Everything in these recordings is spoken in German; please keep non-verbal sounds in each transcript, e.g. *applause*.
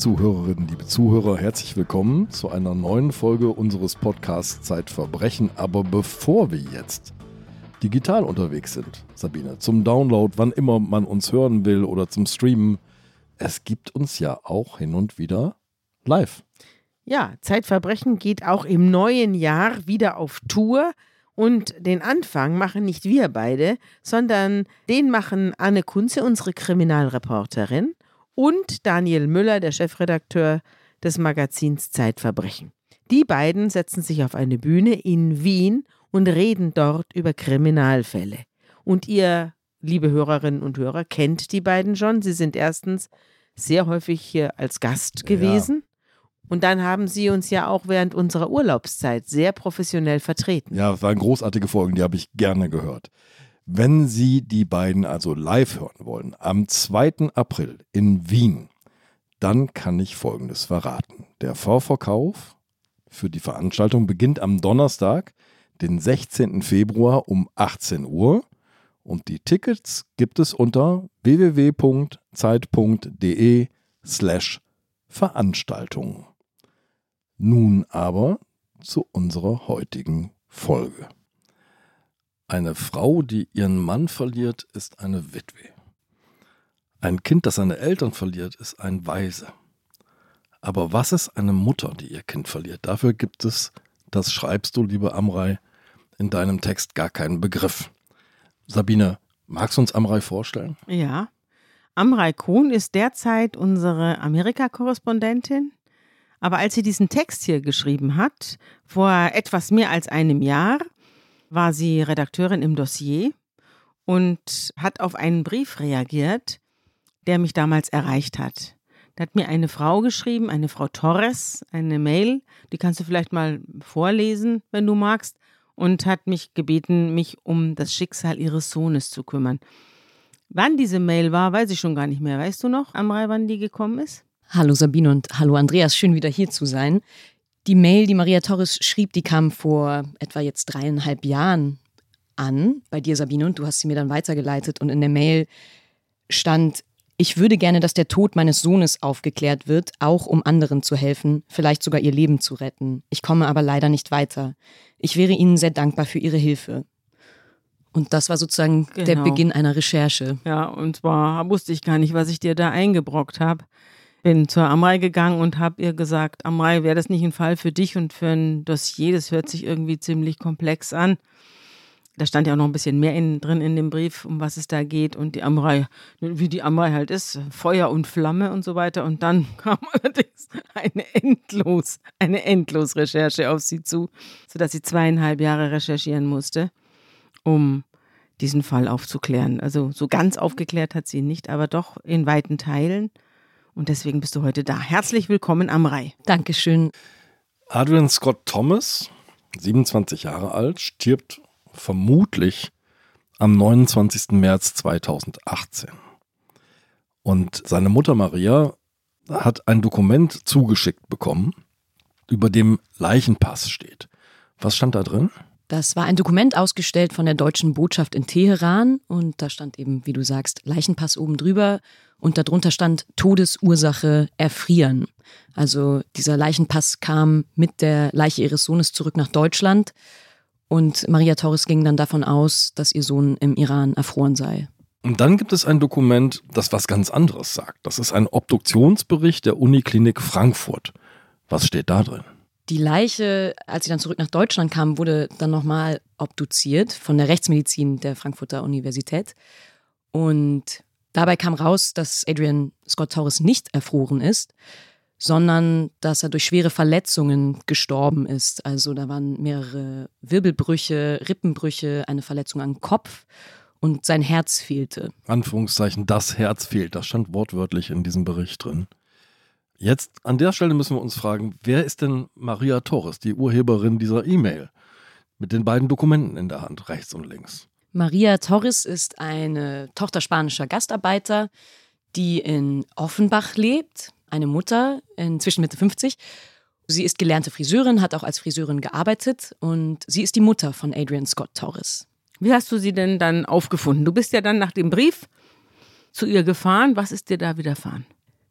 Zuhörerinnen, liebe Zuhörer, herzlich willkommen zu einer neuen Folge unseres Podcasts Zeitverbrechen. Aber bevor wir jetzt digital unterwegs sind, Sabine, zum Download, wann immer man uns hören will oder zum Streamen, es gibt uns ja auch hin und wieder live. Ja, Zeitverbrechen geht auch im neuen Jahr wieder auf Tour. Und den Anfang machen nicht wir beide, sondern den machen Anne Kunze, unsere Kriminalreporterin, und Daniel Müller, der Chefredakteur des Magazins Zeitverbrechen. Die beiden setzen sich auf eine Bühne in Wien und reden dort über Kriminalfälle. Und ihr, liebe Hörerinnen und Hörer, kennt die beiden schon. Sie sind erstens sehr häufig hier als Gast gewesen. Ja. Und dann haben Sie uns ja auch während unserer Urlaubszeit sehr professionell vertreten. Ja, das waren großartige Folgen, die habe ich gerne gehört. Wenn Sie die beiden also live hören wollen, am 2. April in Wien, dann kann ich Folgendes verraten. Der Vorverkauf für die Veranstaltung beginnt am Donnerstag, den 16. Februar um 18 Uhr. Und die Tickets gibt es unter www.zeit.de slash Veranstaltungen. Nun aber zu unserer heutigen Folge. Eine Frau, die ihren Mann verliert, ist eine Witwe. Ein Kind, das seine Eltern verliert, ist ein Waise. Aber was ist eine Mutter, die ihr Kind verliert? Dafür gibt es, das schreibst du, liebe Amrei, in deinem Text gar keinen Begriff. Sabine, magst du uns Amrei vorstellen? Ja. Amrei Kohn ist derzeit unsere Amerika-Korrespondentin. Aber als sie diesen Text hier geschrieben hat, vor etwas mehr als einem Jahr, war sie Redakteurin im Dossier und hat auf einen Brief reagiert, der mich damals erreicht hat. Da hat mir eine Frau geschrieben, eine Frau Torres, eine Mail, die kannst du vielleicht mal vorlesen, wenn du magst, und hat mich gebeten, mich um das Schicksal ihres Sohnes zu kümmern. Wann diese Mail war, weiß ich schon gar nicht mehr. Weißt du noch, Amrei, wann die gekommen ist? Hallo Sabine und hallo Andreas, schön wieder hier zu sein. Die Mail, die Maria Torres schrieb, die kam vor etwa jetzt dreieinhalb Jahren an bei dir, Sabine, und du hast sie mir dann weitergeleitet. Und in der Mail stand, ich würde gerne, dass der Tod meines Sohnes aufgeklärt wird, auch um anderen zu helfen, vielleicht sogar ihr Leben zu retten. Ich komme aber leider nicht weiter. Ich wäre Ihnen sehr dankbar für Ihre Hilfe. Und das war sozusagen genau. der Beginn einer Recherche. Ja, und zwar wusste ich gar nicht, was ich dir da eingebrockt habe bin zur Amrei gegangen und habe ihr gesagt, Amrei, wäre das nicht ein Fall für dich und für ein Dossier? Das hört sich irgendwie ziemlich komplex an. Da stand ja auch noch ein bisschen mehr in, drin in dem Brief, um was es da geht. Und die Amrei, wie die Amrei halt ist, Feuer und Flamme und so weiter. Und dann *laughs* kam allerdings eine endlos, eine endlos Recherche auf sie zu, sodass sie zweieinhalb Jahre recherchieren musste, um diesen Fall aufzuklären. Also so ganz aufgeklärt hat sie ihn nicht, aber doch in weiten Teilen. Und deswegen bist du heute da. Herzlich willkommen am Rai. Dankeschön. Adrian Scott Thomas, 27 Jahre alt, stirbt vermutlich am 29. März 2018. Und seine Mutter Maria hat ein Dokument zugeschickt bekommen, über dem Leichenpass steht. Was stand da drin? Das war ein Dokument ausgestellt von der deutschen Botschaft in Teheran und da stand eben, wie du sagst, Leichenpass oben drüber und darunter stand Todesursache erfrieren. Also dieser Leichenpass kam mit der Leiche ihres Sohnes zurück nach Deutschland und Maria Torres ging dann davon aus, dass ihr Sohn im Iran erfroren sei. Und dann gibt es ein Dokument, das was ganz anderes sagt. Das ist ein Obduktionsbericht der Uniklinik Frankfurt. Was steht da drin? Die Leiche, als sie dann zurück nach Deutschland kam, wurde dann nochmal obduziert von der Rechtsmedizin der Frankfurter Universität. Und dabei kam raus, dass Adrian Scott Torres nicht erfroren ist, sondern dass er durch schwere Verletzungen gestorben ist. Also da waren mehrere Wirbelbrüche, Rippenbrüche, eine Verletzung am Kopf und sein Herz fehlte. Anführungszeichen, das Herz fehlt. Das stand wortwörtlich in diesem Bericht drin. Jetzt an der Stelle müssen wir uns fragen, wer ist denn Maria Torres, die Urheberin dieser E-Mail mit den beiden Dokumenten in der Hand, rechts und links? Maria Torres ist eine Tochter spanischer Gastarbeiter, die in Offenbach lebt, eine Mutter inzwischen Mitte 50. Sie ist gelernte Friseurin, hat auch als Friseurin gearbeitet und sie ist die Mutter von Adrian Scott Torres. Wie hast du sie denn dann aufgefunden? Du bist ja dann nach dem Brief zu ihr gefahren. Was ist dir da widerfahren?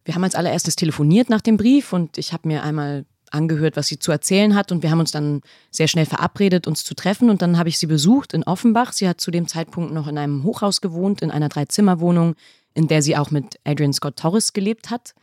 Wir haben als allererstes telefoniert nach dem Brief und ich habe mir einmal angehört, was sie zu erzählen hat und wir haben uns dann sehr schnell verabredet, uns zu treffen und dann habe ich sie besucht in Offenbach. Sie hat zu dem Zeitpunkt noch in einem Hochhaus gewohnt, in einer Dreizimmerwohnung, in der sie auch mit Adrian Scott Torres gelebt hat.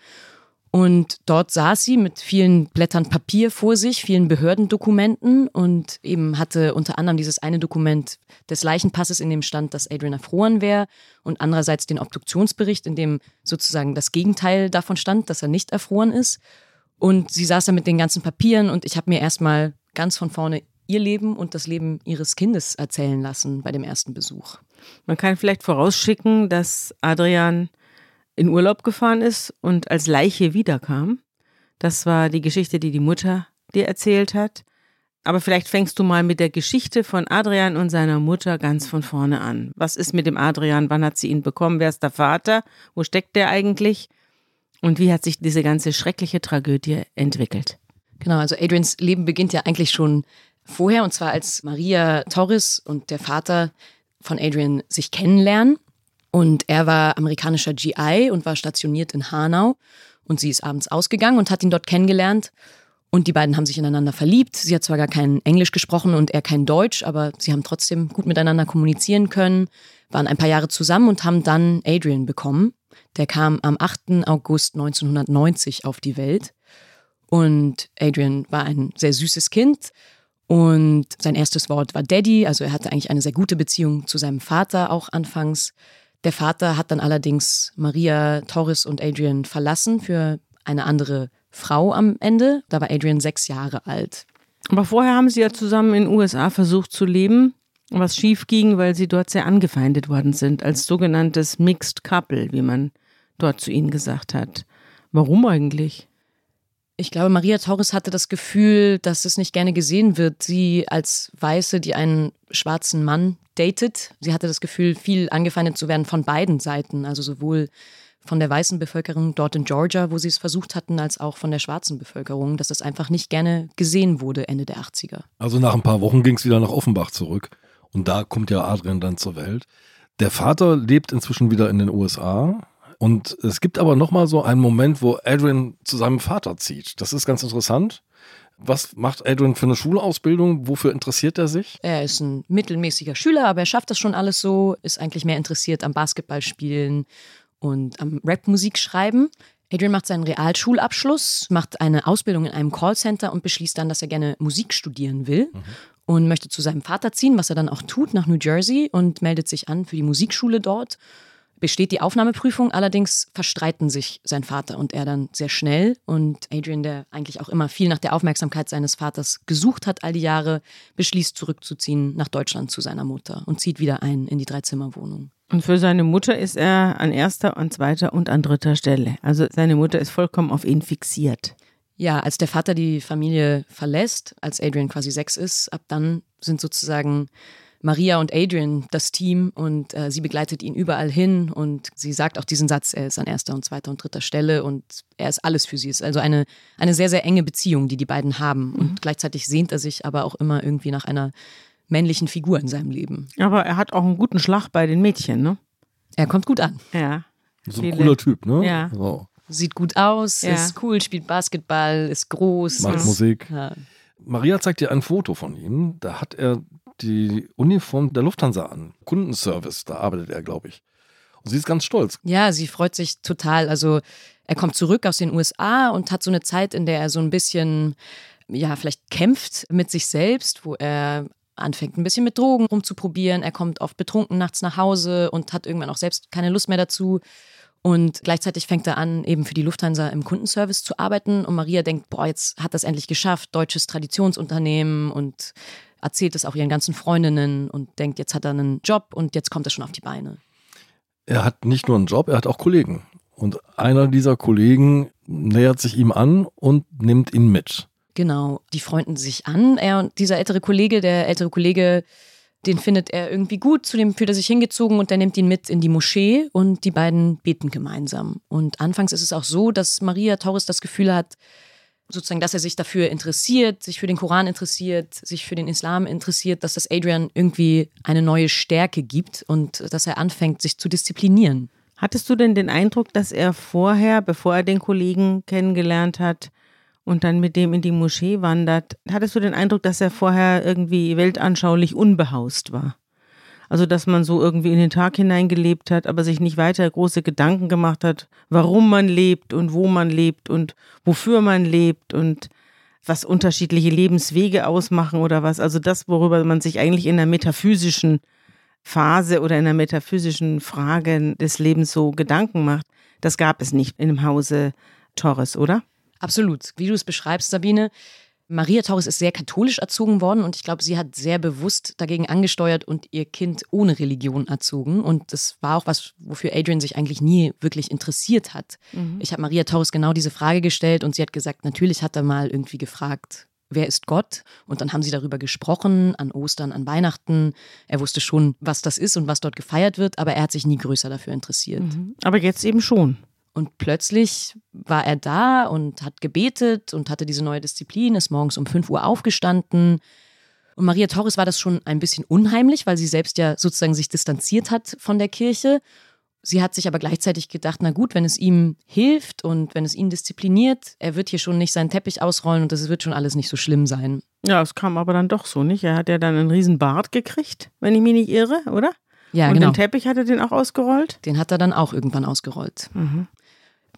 Und dort saß sie mit vielen Blättern Papier vor sich, vielen Behördendokumenten und eben hatte unter anderem dieses eine Dokument des Leichenpasses, in dem stand, dass Adrian erfroren wäre und andererseits den Obduktionsbericht, in dem sozusagen das Gegenteil davon stand, dass er nicht erfroren ist. Und sie saß da mit den ganzen Papieren und ich habe mir erstmal ganz von vorne ihr Leben und das Leben ihres Kindes erzählen lassen bei dem ersten Besuch. Man kann vielleicht vorausschicken, dass Adrian in Urlaub gefahren ist und als Leiche wiederkam. Das war die Geschichte, die die Mutter dir erzählt hat. Aber vielleicht fängst du mal mit der Geschichte von Adrian und seiner Mutter ganz von vorne an. Was ist mit dem Adrian? Wann hat sie ihn bekommen? Wer ist der Vater? Wo steckt der eigentlich? Und wie hat sich diese ganze schreckliche Tragödie entwickelt? Genau, also Adrians Leben beginnt ja eigentlich schon vorher, und zwar als Maria Torres und der Vater von Adrian sich kennenlernen. Und er war amerikanischer GI und war stationiert in Hanau. Und sie ist abends ausgegangen und hat ihn dort kennengelernt. Und die beiden haben sich ineinander verliebt. Sie hat zwar gar kein Englisch gesprochen und er kein Deutsch, aber sie haben trotzdem gut miteinander kommunizieren können, waren ein paar Jahre zusammen und haben dann Adrian bekommen. Der kam am 8. August 1990 auf die Welt. Und Adrian war ein sehr süßes Kind. Und sein erstes Wort war Daddy. Also er hatte eigentlich eine sehr gute Beziehung zu seinem Vater auch anfangs. Der Vater hat dann allerdings Maria, Torres und Adrian verlassen für eine andere Frau am Ende. Da war Adrian sechs Jahre alt. Aber vorher haben sie ja zusammen in den USA versucht zu leben was schief ging, weil sie dort sehr angefeindet worden sind, als sogenanntes Mixed Couple, wie man dort zu ihnen gesagt hat. Warum eigentlich? Ich glaube, Maria Torres hatte das Gefühl, dass es nicht gerne gesehen wird. Sie als Weiße, die einen schwarzen Mann datet, sie hatte das Gefühl, viel angefeindet zu werden von beiden Seiten, also sowohl von der weißen Bevölkerung dort in Georgia, wo sie es versucht hatten, als auch von der schwarzen Bevölkerung, dass es einfach nicht gerne gesehen wurde Ende der 80er. Also nach ein paar Wochen ging es wieder nach Offenbach zurück. Und da kommt ja Adrian dann zur Welt. Der Vater lebt inzwischen wieder in den USA. Und es gibt aber nochmal so einen Moment, wo Adrian zu seinem Vater zieht. Das ist ganz interessant. Was macht Adrian für eine Schulausbildung? Wofür interessiert er sich? Er ist ein mittelmäßiger Schüler, aber er schafft das schon alles so, ist eigentlich mehr interessiert am Basketballspielen und am Rapmusik schreiben. Adrian macht seinen Realschulabschluss, macht eine Ausbildung in einem Callcenter und beschließt dann, dass er gerne Musik studieren will. Mhm und möchte zu seinem Vater ziehen, was er dann auch tut, nach New Jersey und meldet sich an für die Musikschule dort. Besteht die Aufnahmeprüfung, allerdings verstreiten sich sein Vater und er dann sehr schnell. Und Adrian, der eigentlich auch immer viel nach der Aufmerksamkeit seines Vaters gesucht hat all die Jahre, beschließt zurückzuziehen nach Deutschland zu seiner Mutter und zieht wieder ein in die Dreizimmerwohnung. Und für seine Mutter ist er an erster, an zweiter und an dritter Stelle. Also seine Mutter ist vollkommen auf ihn fixiert. Ja, als der Vater die Familie verlässt, als Adrian quasi sechs ist, ab dann sind sozusagen Maria und Adrian das Team und äh, sie begleitet ihn überall hin und sie sagt auch diesen Satz, er ist an erster und zweiter und dritter Stelle und er ist alles für sie. Es ist also eine, eine sehr, sehr enge Beziehung, die die beiden haben und mhm. gleichzeitig sehnt er sich aber auch immer irgendwie nach einer männlichen Figur in seinem Leben. Aber er hat auch einen guten Schlag bei den Mädchen, ne? Er kommt gut an. Ja. So ein cooler Typ, ne? Ja. So sieht gut aus, ja. ist cool, spielt Basketball, ist groß. Macht ist, Musik. Ja. Maria zeigt dir ein Foto von ihm. Da hat er die Uniform der Lufthansa an. Kundenservice, da arbeitet er, glaube ich. Und sie ist ganz stolz. Ja, sie freut sich total. Also er kommt zurück aus den USA und hat so eine Zeit, in der er so ein bisschen, ja, vielleicht kämpft mit sich selbst, wo er anfängt ein bisschen mit Drogen rumzuprobieren. Er kommt oft betrunken nachts nach Hause und hat irgendwann auch selbst keine Lust mehr dazu. Und gleichzeitig fängt er an, eben für die Lufthansa im Kundenservice zu arbeiten. Und Maria denkt, boah, jetzt hat das endlich geschafft, deutsches Traditionsunternehmen und erzählt es auch ihren ganzen Freundinnen und denkt, jetzt hat er einen Job und jetzt kommt er schon auf die Beine. Er hat nicht nur einen Job, er hat auch Kollegen. Und einer dieser Kollegen nähert sich ihm an und nimmt ihn mit. Genau, die freunden sich an. Er und dieser ältere Kollege, der ältere Kollege den findet er irgendwie gut, zu dem fühlt er sich hingezogen und der nimmt ihn mit in die Moschee und die beiden beten gemeinsam. Und anfangs ist es auch so, dass Maria Torres das Gefühl hat, sozusagen, dass er sich dafür interessiert, sich für den Koran interessiert, sich für den Islam interessiert, dass das Adrian irgendwie eine neue Stärke gibt und dass er anfängt, sich zu disziplinieren. Hattest du denn den Eindruck, dass er vorher, bevor er den Kollegen kennengelernt hat und dann mit dem in die Moschee wandert, hattest du den Eindruck, dass er vorher irgendwie weltanschaulich unbehaust war? Also, dass man so irgendwie in den Tag hineingelebt hat, aber sich nicht weiter große Gedanken gemacht hat, warum man lebt und wo man lebt und wofür man lebt und was unterschiedliche Lebenswege ausmachen oder was. Also das, worüber man sich eigentlich in der metaphysischen Phase oder in der metaphysischen Frage des Lebens so Gedanken macht, das gab es nicht in dem Hause Torres, oder? Absolut. Wie du es beschreibst, Sabine, Maria Torres ist sehr katholisch erzogen worden und ich glaube, sie hat sehr bewusst dagegen angesteuert und ihr Kind ohne Religion erzogen. Und das war auch was, wofür Adrian sich eigentlich nie wirklich interessiert hat. Mhm. Ich habe Maria Torres genau diese Frage gestellt und sie hat gesagt, natürlich hat er mal irgendwie gefragt, wer ist Gott? Und dann haben sie darüber gesprochen, an Ostern, an Weihnachten. Er wusste schon, was das ist und was dort gefeiert wird, aber er hat sich nie größer dafür interessiert. Mhm. Aber jetzt eben schon. Und plötzlich war er da und hat gebetet und hatte diese neue Disziplin, ist morgens um 5 Uhr aufgestanden. Und Maria Torres war das schon ein bisschen unheimlich, weil sie selbst ja sozusagen sich distanziert hat von der Kirche. Sie hat sich aber gleichzeitig gedacht, na gut, wenn es ihm hilft und wenn es ihn diszipliniert, er wird hier schon nicht seinen Teppich ausrollen und das wird schon alles nicht so schlimm sein. Ja, es kam aber dann doch so, nicht? Er hat ja dann einen riesen Bart gekriegt, wenn ich mich nicht irre, oder? Ja, und genau. den Teppich hat er den auch ausgerollt? Den hat er dann auch irgendwann ausgerollt. Mhm.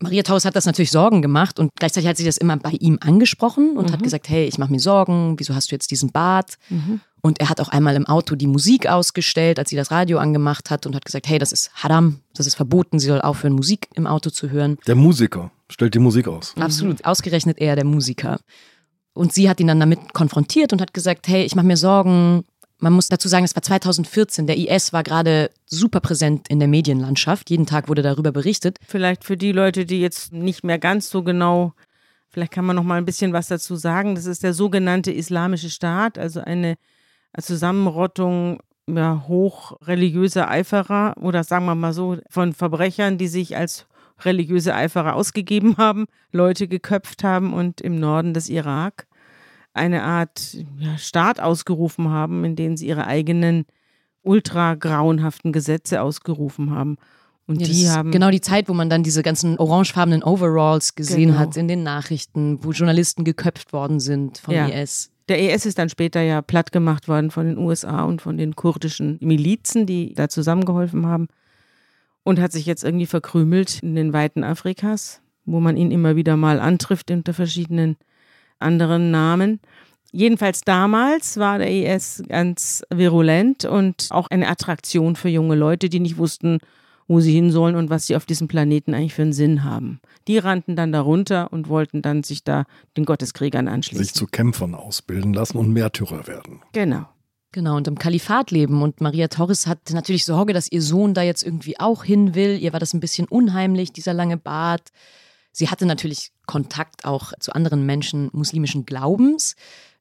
Maria Taus hat das natürlich Sorgen gemacht und gleichzeitig hat sie das immer bei ihm angesprochen und mhm. hat gesagt, hey, ich mache mir Sorgen, wieso hast du jetzt diesen Bart? Mhm. Und er hat auch einmal im Auto die Musik ausgestellt, als sie das Radio angemacht hat und hat gesagt, hey, das ist Haram, das ist verboten, sie soll aufhören, Musik im Auto zu hören. Der Musiker stellt die Musik aus. Absolut, ausgerechnet er, der Musiker. Und sie hat ihn dann damit konfrontiert und hat gesagt, hey, ich mache mir Sorgen, man muss dazu sagen, es war 2014. Der IS war gerade super präsent in der Medienlandschaft. Jeden Tag wurde darüber berichtet. Vielleicht für die Leute, die jetzt nicht mehr ganz so genau, vielleicht kann man noch mal ein bisschen was dazu sagen. Das ist der sogenannte Islamische Staat, also eine Zusammenrottung ja, hochreligiöser Eiferer oder sagen wir mal so von Verbrechern, die sich als religiöse Eiferer ausgegeben haben, Leute geköpft haben und im Norden des Irak eine Art ja, Staat ausgerufen haben, in dem sie ihre eigenen ultra grauenhaften Gesetze ausgerufen haben. Und ja, die haben genau die Zeit, wo man dann diese ganzen orangefarbenen Overalls gesehen genau. hat in den Nachrichten, wo Journalisten geköpft worden sind vom ja. IS. Der IS ist dann später ja platt gemacht worden von den USA und von den kurdischen Milizen, die da zusammengeholfen haben und hat sich jetzt irgendwie verkrümelt in den Weiten Afrikas, wo man ihn immer wieder mal antrifft unter verschiedenen anderen Namen. Jedenfalls damals war der IS ganz virulent und auch eine Attraktion für junge Leute, die nicht wussten, wo sie hin sollen und was sie auf diesem Planeten eigentlich für einen Sinn haben. Die rannten dann darunter und wollten dann sich da den Gotteskriegern anschließen. Sich zu Kämpfern ausbilden lassen und Märtyrer werden. Genau. Genau, und im Kalifat leben. Und Maria Torres hat natürlich Sorge, dass ihr Sohn da jetzt irgendwie auch hin will. Ihr war das ein bisschen unheimlich, dieser lange Bart. Sie hatte natürlich Kontakt auch zu anderen Menschen muslimischen Glaubens,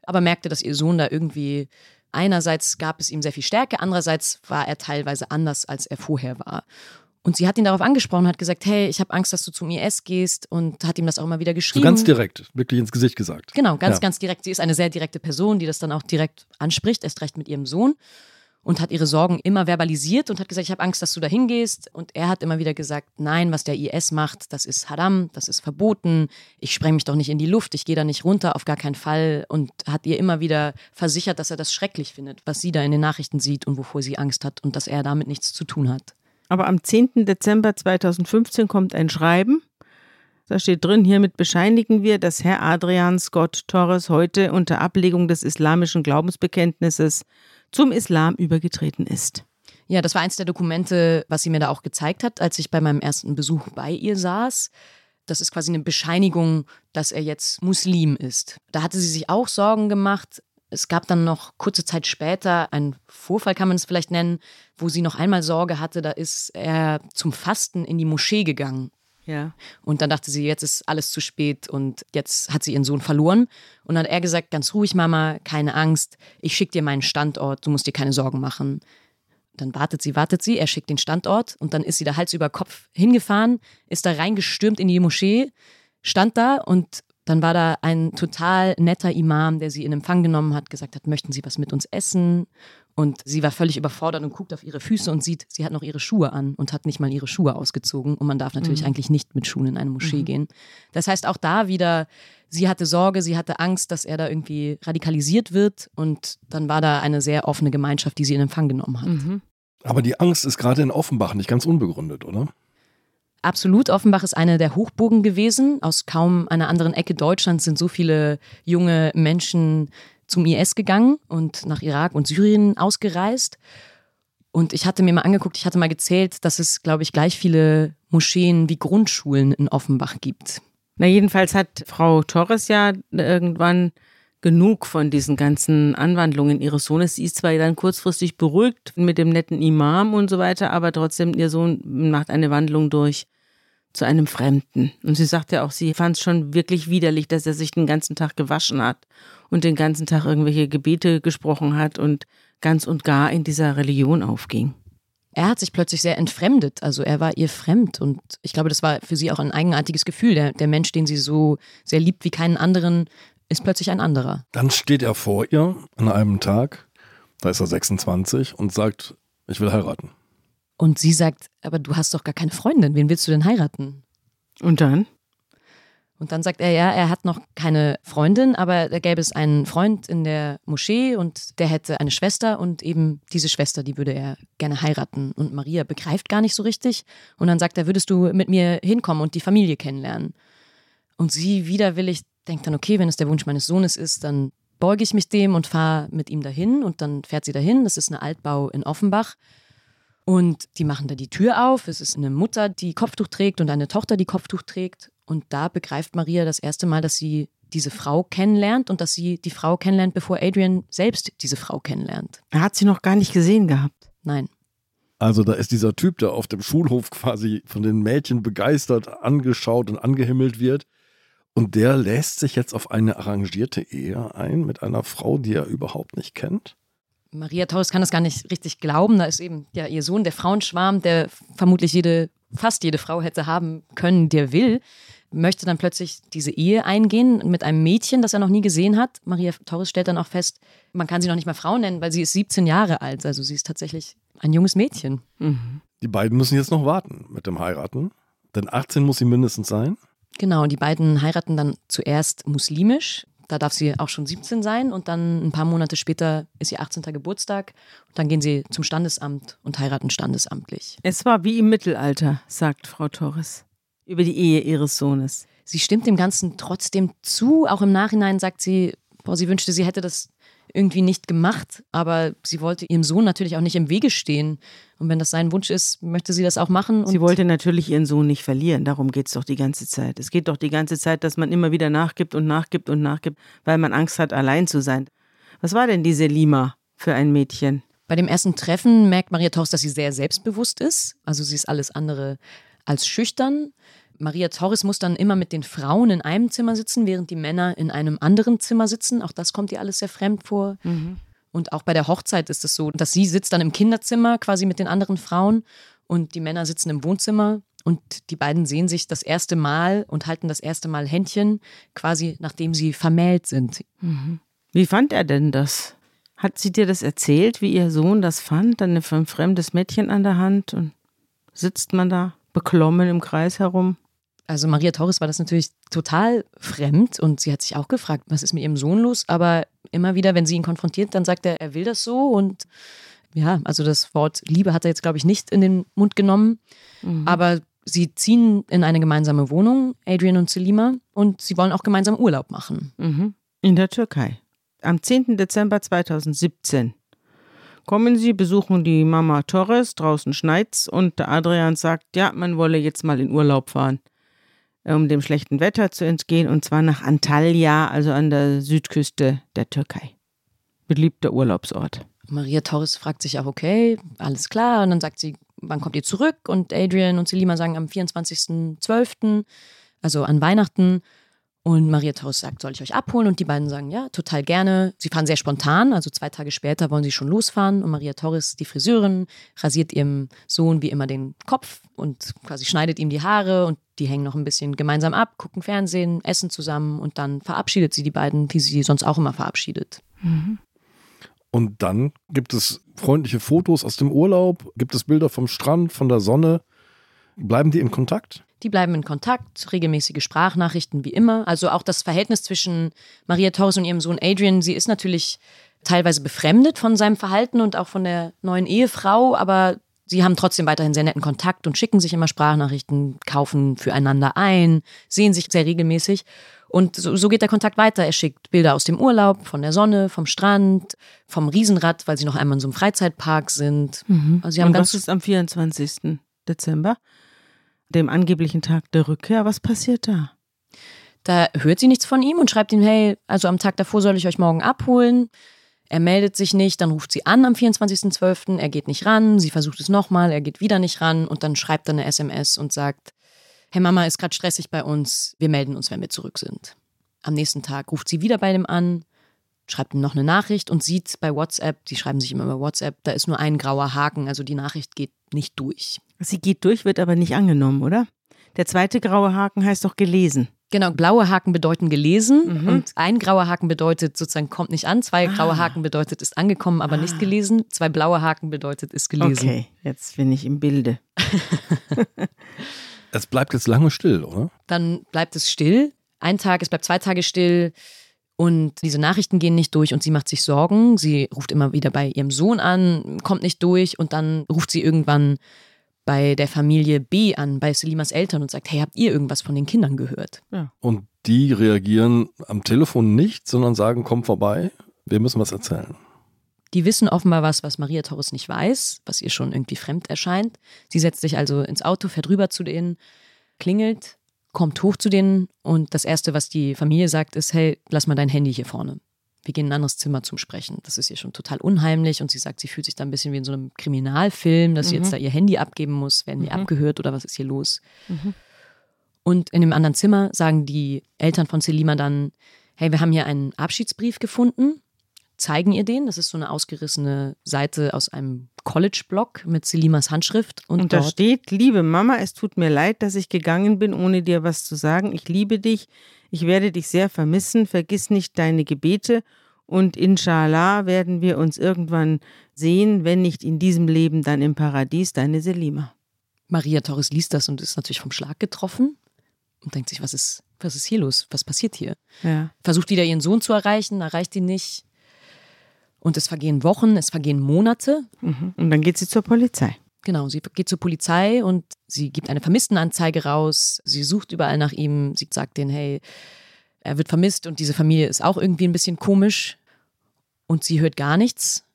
aber merkte, dass ihr Sohn da irgendwie einerseits gab es ihm sehr viel Stärke, andererseits war er teilweise anders, als er vorher war. Und sie hat ihn darauf angesprochen, hat gesagt, hey, ich habe Angst, dass du zum IS gehst und hat ihm das auch immer wieder geschrieben. So ganz direkt, wirklich ins Gesicht gesagt. Genau, ganz, ja. ganz direkt. Sie ist eine sehr direkte Person, die das dann auch direkt anspricht, erst recht mit ihrem Sohn und hat ihre Sorgen immer verbalisiert und hat gesagt, ich habe Angst, dass du da hingehst. Und er hat immer wieder gesagt, nein, was der IS macht, das ist Haram, das ist verboten. Ich spreng mich doch nicht in die Luft, ich gehe da nicht runter, auf gar keinen Fall. Und hat ihr immer wieder versichert, dass er das schrecklich findet, was sie da in den Nachrichten sieht und wovor sie Angst hat und dass er damit nichts zu tun hat. Aber am 10. Dezember 2015 kommt ein Schreiben. Da steht drin, hiermit bescheinigen wir, dass Herr Adrian Scott Torres heute unter Ablegung des islamischen Glaubensbekenntnisses zum Islam übergetreten ist. Ja, das war eins der Dokumente, was sie mir da auch gezeigt hat, als ich bei meinem ersten Besuch bei ihr saß. Das ist quasi eine Bescheinigung, dass er jetzt Muslim ist. Da hatte sie sich auch Sorgen gemacht. Es gab dann noch kurze Zeit später einen Vorfall, kann man es vielleicht nennen, wo sie noch einmal Sorge hatte. Da ist er zum Fasten in die Moschee gegangen ja. Und dann dachte sie, jetzt ist alles zu spät und jetzt hat sie ihren Sohn verloren. Und dann hat er gesagt, ganz ruhig, Mama, keine Angst, ich schicke dir meinen Standort, du musst dir keine Sorgen machen. Dann wartet sie, wartet sie, er schickt den Standort und dann ist sie da Hals über Kopf hingefahren, ist da reingestürmt in die Moschee, stand da und dann war da ein total netter Imam, der sie in Empfang genommen hat, gesagt hat, möchten Sie was mit uns essen? Und sie war völlig überfordert und guckt auf ihre Füße und sieht, sie hat noch ihre Schuhe an und hat nicht mal ihre Schuhe ausgezogen. Und man darf natürlich mhm. eigentlich nicht mit Schuhen in eine Moschee mhm. gehen. Das heißt, auch da wieder, sie hatte Sorge, sie hatte Angst, dass er da irgendwie radikalisiert wird. Und dann war da eine sehr offene Gemeinschaft, die sie in Empfang genommen hat. Mhm. Aber die Angst ist gerade in Offenbach nicht ganz unbegründet, oder? Absolut. Offenbach ist eine der Hochburgen gewesen. Aus kaum einer anderen Ecke Deutschlands sind so viele junge Menschen zum IS gegangen und nach Irak und Syrien ausgereist. Und ich hatte mir mal angeguckt, ich hatte mal gezählt, dass es, glaube ich, gleich viele Moscheen wie Grundschulen in Offenbach gibt. Na, jedenfalls hat Frau Torres ja irgendwann genug von diesen ganzen Anwandlungen ihres Sohnes. Sie ist zwar dann kurzfristig beruhigt mit dem netten Imam und so weiter, aber trotzdem ihr Sohn macht eine Wandlung durch zu einem Fremden. Und sie sagt ja auch, sie fand es schon wirklich widerlich, dass er sich den ganzen Tag gewaschen hat und den ganzen Tag irgendwelche Gebete gesprochen hat und ganz und gar in dieser Religion aufging. Er hat sich plötzlich sehr entfremdet, also er war ihr fremd und ich glaube, das war für sie auch ein eigenartiges Gefühl. Der, der Mensch, den sie so sehr liebt wie keinen anderen, ist plötzlich ein anderer. Dann steht er vor ihr an einem Tag, da ist er 26 und sagt, ich will heiraten. Und sie sagt, aber du hast doch gar keine Freundin, wen willst du denn heiraten? Und dann? Und dann sagt er, ja, er hat noch keine Freundin, aber da gäbe es einen Freund in der Moschee und der hätte eine Schwester und eben diese Schwester, die würde er gerne heiraten. Und Maria begreift gar nicht so richtig. Und dann sagt er, würdest du mit mir hinkommen und die Familie kennenlernen? Und sie widerwillig denkt dann, okay, wenn es der Wunsch meines Sohnes ist, dann beuge ich mich dem und fahre mit ihm dahin. Und dann fährt sie dahin. Das ist eine Altbau in Offenbach. Und die machen da die Tür auf. Es ist eine Mutter, die Kopftuch trägt und eine Tochter, die Kopftuch trägt. Und da begreift Maria das erste Mal, dass sie diese Frau kennenlernt und dass sie die Frau kennenlernt, bevor Adrian selbst diese Frau kennenlernt. Er hat sie noch gar nicht gesehen gehabt. Nein. Also da ist dieser Typ, der auf dem Schulhof quasi von den Mädchen begeistert angeschaut und angehimmelt wird. Und der lässt sich jetzt auf eine arrangierte Ehe ein mit einer Frau, die er überhaupt nicht kennt. Maria Torres kann das gar nicht richtig glauben. Da ist eben ja ihr Sohn, der Frauenschwarm, der vermutlich jede, fast jede Frau hätte haben können, der will, möchte dann plötzlich diese Ehe eingehen mit einem Mädchen, das er noch nie gesehen hat. Maria Torres stellt dann auch fest, man kann sie noch nicht mal Frau nennen, weil sie ist 17 Jahre alt. Also sie ist tatsächlich ein junges Mädchen. Mhm. Die beiden müssen jetzt noch warten mit dem Heiraten. Denn 18 muss sie mindestens sein. Genau, die beiden heiraten dann zuerst muslimisch. Da darf sie auch schon 17 sein und dann ein paar Monate später ist ihr 18. Geburtstag und dann gehen sie zum Standesamt und heiraten standesamtlich. Es war wie im Mittelalter, sagt Frau Torres über die Ehe ihres Sohnes. Sie stimmt dem Ganzen trotzdem zu. Auch im Nachhinein sagt sie, boah, sie wünschte, sie hätte das irgendwie nicht gemacht, aber sie wollte ihrem Sohn natürlich auch nicht im Wege stehen. Und wenn das sein Wunsch ist, möchte sie das auch machen. sie wollte natürlich ihren Sohn nicht verlieren. Darum geht es doch die ganze Zeit. Es geht doch die ganze Zeit, dass man immer wieder nachgibt und nachgibt und nachgibt, weil man Angst hat, allein zu sein. Was war denn diese Lima für ein Mädchen? Bei dem ersten Treffen merkt Maria Torres, dass sie sehr selbstbewusst ist. Also sie ist alles andere als schüchtern. Maria Torres muss dann immer mit den Frauen in einem Zimmer sitzen, während die Männer in einem anderen Zimmer sitzen. Auch das kommt ihr alles sehr fremd vor. Mhm. Und auch bei der Hochzeit ist es so, dass sie sitzt dann im Kinderzimmer quasi mit den anderen Frauen und die Männer sitzen im Wohnzimmer und die beiden sehen sich das erste Mal und halten das erste Mal Händchen, quasi nachdem sie vermählt sind. Mhm. Wie fand er denn das? Hat sie dir das erzählt, wie ihr Sohn das fand? Dann ein fremdes Mädchen an der Hand und sitzt man da beklommen im Kreis herum? Also Maria Torres war das natürlich total fremd und sie hat sich auch gefragt, was ist mit ihrem Sohn los? Aber immer wieder, wenn sie ihn konfrontiert, dann sagt er, er will das so und ja, also das Wort Liebe hat er jetzt, glaube ich, nicht in den Mund genommen. Mhm. Aber sie ziehen in eine gemeinsame Wohnung, Adrian und Selima, und sie wollen auch gemeinsam Urlaub machen. Mhm. In der Türkei. Am 10. Dezember 2017 kommen sie, besuchen die Mama Torres, draußen schneit's und der Adrian sagt, ja, man wolle jetzt mal in Urlaub fahren um dem schlechten Wetter zu entgehen, und zwar nach Antalya, also an der Südküste der Türkei. Beliebter Urlaubsort. Maria Torres fragt sich auch, okay, alles klar. Und dann sagt sie, wann kommt ihr zurück? Und Adrian und Selima sagen am 24.12., also an Weihnachten. Und Maria Torres sagt, soll ich euch abholen? Und die beiden sagen, ja, total gerne. Sie fahren sehr spontan, also zwei Tage später wollen sie schon losfahren. Und Maria Torres, die Friseurin, rasiert ihrem Sohn wie immer den Kopf und quasi schneidet ihm die Haare und die hängen noch ein bisschen gemeinsam ab, gucken Fernsehen, essen zusammen und dann verabschiedet sie die beiden, wie sie sonst auch immer verabschiedet. Mhm. Und dann gibt es freundliche Fotos aus dem Urlaub? Gibt es Bilder vom Strand, von der Sonne? Bleiben die in Kontakt? Die bleiben in Kontakt, regelmäßige Sprachnachrichten wie immer. Also auch das Verhältnis zwischen Maria Torres und ihrem Sohn Adrian, sie ist natürlich teilweise befremdet von seinem Verhalten und auch von der neuen Ehefrau, aber sie haben trotzdem weiterhin sehr netten Kontakt und schicken sich immer Sprachnachrichten, kaufen füreinander ein, sehen sich sehr regelmäßig. Und so, so, geht der Kontakt weiter. Er schickt Bilder aus dem Urlaub, von der Sonne, vom Strand, vom Riesenrad, weil sie noch einmal in so einem Freizeitpark sind. Mhm. Also sie haben Und ganz was ist am 24. Dezember, dem angeblichen Tag der Rückkehr? Was passiert da? Da hört sie nichts von ihm und schreibt ihm, hey, also am Tag davor soll ich euch morgen abholen. Er meldet sich nicht, dann ruft sie an am 24.12., er geht nicht ran, sie versucht es nochmal, er geht wieder nicht ran und dann schreibt er eine SMS und sagt, hey Mama, ist gerade stressig bei uns, wir melden uns, wenn wir zurück sind. Am nächsten Tag ruft sie wieder bei dem an, schreibt ihm noch eine Nachricht und sieht bei WhatsApp, die schreiben sich immer über WhatsApp, da ist nur ein grauer Haken, also die Nachricht geht nicht durch. Sie geht durch, wird aber nicht angenommen, oder? Der zweite graue Haken heißt doch gelesen. Genau, blaue Haken bedeuten gelesen mhm. und ein grauer Haken bedeutet sozusagen kommt nicht an. Zwei ah. graue Haken bedeutet ist angekommen, aber ah. nicht gelesen. Zwei blaue Haken bedeutet ist gelesen. Okay, jetzt bin ich im Bilde. *laughs* es bleibt jetzt lange still, oder? Dann bleibt es still. Ein Tag, es bleibt zwei Tage still. Und diese Nachrichten gehen nicht durch und sie macht sich Sorgen. Sie ruft immer wieder bei ihrem Sohn an, kommt nicht durch und dann ruft sie irgendwann bei der Familie B an, bei Selimas Eltern und sagt, hey, habt ihr irgendwas von den Kindern gehört? Ja. Und die reagieren am Telefon nicht, sondern sagen, komm vorbei, wir müssen was erzählen. Die wissen offenbar was, was Maria Torres nicht weiß, was ihr schon irgendwie fremd erscheint. Sie setzt sich also ins Auto, fährt rüber zu denen, klingelt, kommt hoch zu denen und das Erste, was die Familie sagt, ist, hey, lass mal dein Handy hier vorne wir gehen in ein anderes Zimmer zum Sprechen. Das ist ihr schon total unheimlich und sie sagt, sie fühlt sich da ein bisschen wie in so einem Kriminalfilm, dass mhm. sie jetzt mhm. da ihr Handy abgeben muss, werden die mhm. abgehört oder was ist hier los? Mhm. Und in dem anderen Zimmer sagen die Eltern von Selima dann, hey, wir haben hier einen Abschiedsbrief gefunden, zeigen ihr den. Das ist so eine ausgerissene Seite aus einem College-Blog mit Selimas Handschrift. Und, und da steht, liebe Mama, es tut mir leid, dass ich gegangen bin, ohne dir was zu sagen. Ich liebe dich. Ich werde dich sehr vermissen. Vergiss nicht deine Gebete. Und inshallah werden wir uns irgendwann sehen, wenn nicht in diesem Leben, dann im Paradies, deine Selima. Maria Torres liest das und ist natürlich vom Schlag getroffen und denkt sich, was ist, was ist hier los? Was passiert hier? Ja. Versucht wieder ihren Sohn zu erreichen, erreicht ihn nicht. Und es vergehen Wochen, es vergehen Monate. Mhm. Und dann geht sie zur Polizei. Genau, sie geht zur Polizei und sie gibt eine Vermisstenanzeige raus. Sie sucht überall nach ihm. Sie sagt denen, hey, er wird vermisst und diese Familie ist auch irgendwie ein bisschen komisch. Und sie hört gar nichts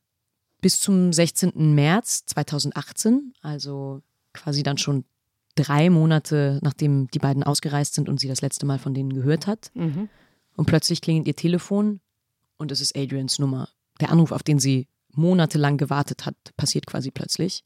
bis zum 16. März 2018, also quasi dann schon drei Monate, nachdem die beiden ausgereist sind und sie das letzte Mal von denen gehört hat. Mhm. Und plötzlich klingelt ihr Telefon und es ist Adrians Nummer. Der Anruf, auf den sie monatelang gewartet hat, passiert quasi plötzlich.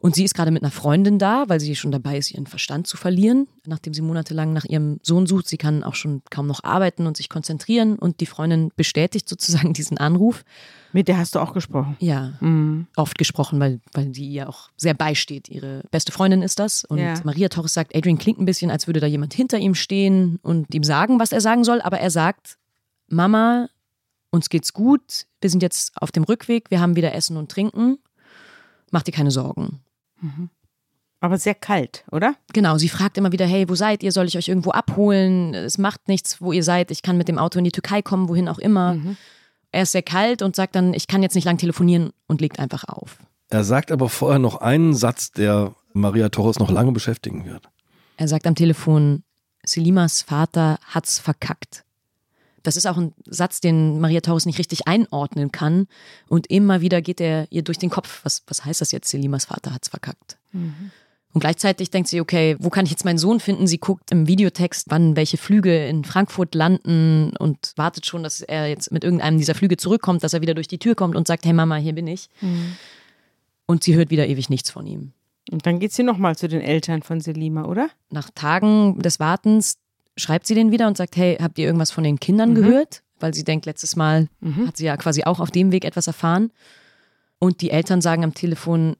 Und sie ist gerade mit einer Freundin da, weil sie schon dabei ist, ihren Verstand zu verlieren, nachdem sie monatelang nach ihrem Sohn sucht. Sie kann auch schon kaum noch arbeiten und sich konzentrieren. Und die Freundin bestätigt sozusagen *laughs* diesen Anruf. Mit der hast du auch gesprochen? Ja, mhm. oft gesprochen, weil, weil die ihr auch sehr beisteht. Ihre beste Freundin ist das. Und ja. Maria Torres sagt, Adrian klingt ein bisschen, als würde da jemand hinter ihm stehen und ihm sagen, was er sagen soll. Aber er sagt, Mama, uns geht's gut. Wir sind jetzt auf dem Rückweg. Wir haben wieder Essen und Trinken. Mach dir keine Sorgen. Mhm. Aber sehr kalt, oder? Genau, sie fragt immer wieder, hey, wo seid ihr? Soll ich euch irgendwo abholen? Es macht nichts, wo ihr seid. Ich kann mit dem Auto in die Türkei kommen, wohin auch immer. Mhm. Er ist sehr kalt und sagt dann, ich kann jetzt nicht lang telefonieren und legt einfach auf. Er sagt aber vorher noch einen Satz, der Maria Torres noch lange beschäftigen wird. Er sagt am Telefon, Selimas Vater hat's verkackt. Das ist auch ein Satz, den Maria Torres nicht richtig einordnen kann. Und immer wieder geht er ihr durch den Kopf. Was, was heißt das jetzt? Selimas Vater hat's verkackt. Mhm. Und gleichzeitig denkt sie, okay, wo kann ich jetzt meinen Sohn finden? Sie guckt im Videotext, wann welche Flüge in Frankfurt landen und wartet schon, dass er jetzt mit irgendeinem dieser Flüge zurückkommt, dass er wieder durch die Tür kommt und sagt, hey Mama, hier bin ich. Mhm. Und sie hört wieder ewig nichts von ihm. Und dann geht sie nochmal zu den Eltern von Selima, oder? Nach Tagen des Wartens schreibt sie den wieder und sagt, hey, habt ihr irgendwas von den Kindern mhm. gehört? Weil sie denkt, letztes Mal mhm. hat sie ja quasi auch auf dem Weg etwas erfahren. Und die Eltern sagen am Telefon,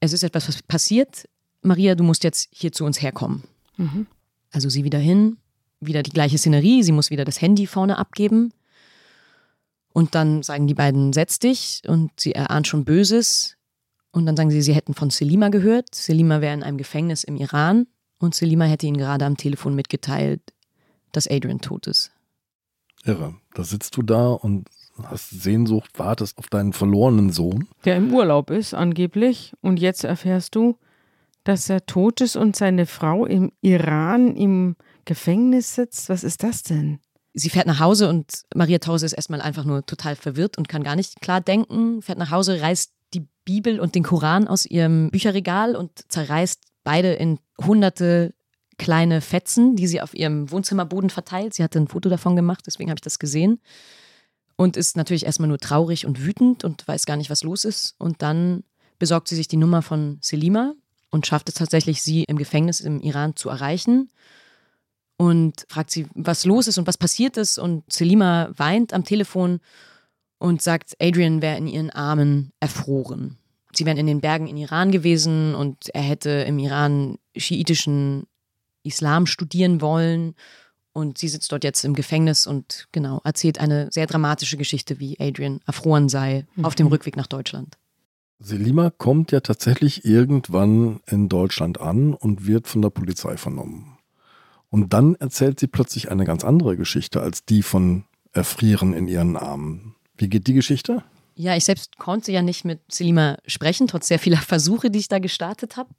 es ist etwas passiert. Maria, du musst jetzt hier zu uns herkommen. Mhm. Also sie wieder hin, wieder die gleiche Szenerie, sie muss wieder das Handy vorne abgeben. Und dann sagen die beiden, setz dich und sie erahnt schon Böses. Und dann sagen sie, sie hätten von Selima gehört. Selima wäre in einem Gefängnis im Iran und Selima hätte ihnen gerade am Telefon mitgeteilt, dass Adrian tot ist. Irre. Da sitzt du da und hast Sehnsucht, wartest auf deinen verlorenen Sohn. Der im Urlaub ist, angeblich. Und jetzt erfährst du, dass er tot ist und seine Frau im Iran im Gefängnis sitzt. Was ist das denn? Sie fährt nach Hause und Maria Torres ist erstmal einfach nur total verwirrt und kann gar nicht klar denken. Fährt nach Hause, reißt die Bibel und den Koran aus ihrem Bücherregal und zerreißt beide in hunderte kleine Fetzen, die sie auf ihrem Wohnzimmerboden verteilt. Sie hatte ein Foto davon gemacht, deswegen habe ich das gesehen. Und ist natürlich erstmal nur traurig und wütend und weiß gar nicht, was los ist. Und dann besorgt sie sich die Nummer von Selima und schafft es tatsächlich, sie im Gefängnis im Iran zu erreichen. Und fragt sie, was los ist und was passiert ist. Und Selima weint am Telefon und sagt, Adrian wäre in ihren Armen erfroren. Sie wären in den Bergen in Iran gewesen und er hätte im Iran schiitischen Islam studieren wollen. Und sie sitzt dort jetzt im Gefängnis und genau erzählt eine sehr dramatische Geschichte, wie Adrian erfroren sei mhm. auf dem mhm. Rückweg nach Deutschland. Selima kommt ja tatsächlich irgendwann in Deutschland an und wird von der Polizei vernommen. Und dann erzählt sie plötzlich eine ganz andere Geschichte als die von Erfrieren in ihren Armen. Wie geht die Geschichte? Ja, ich selbst konnte ja nicht mit Selima sprechen, trotz sehr vieler Versuche, die ich da gestartet habe.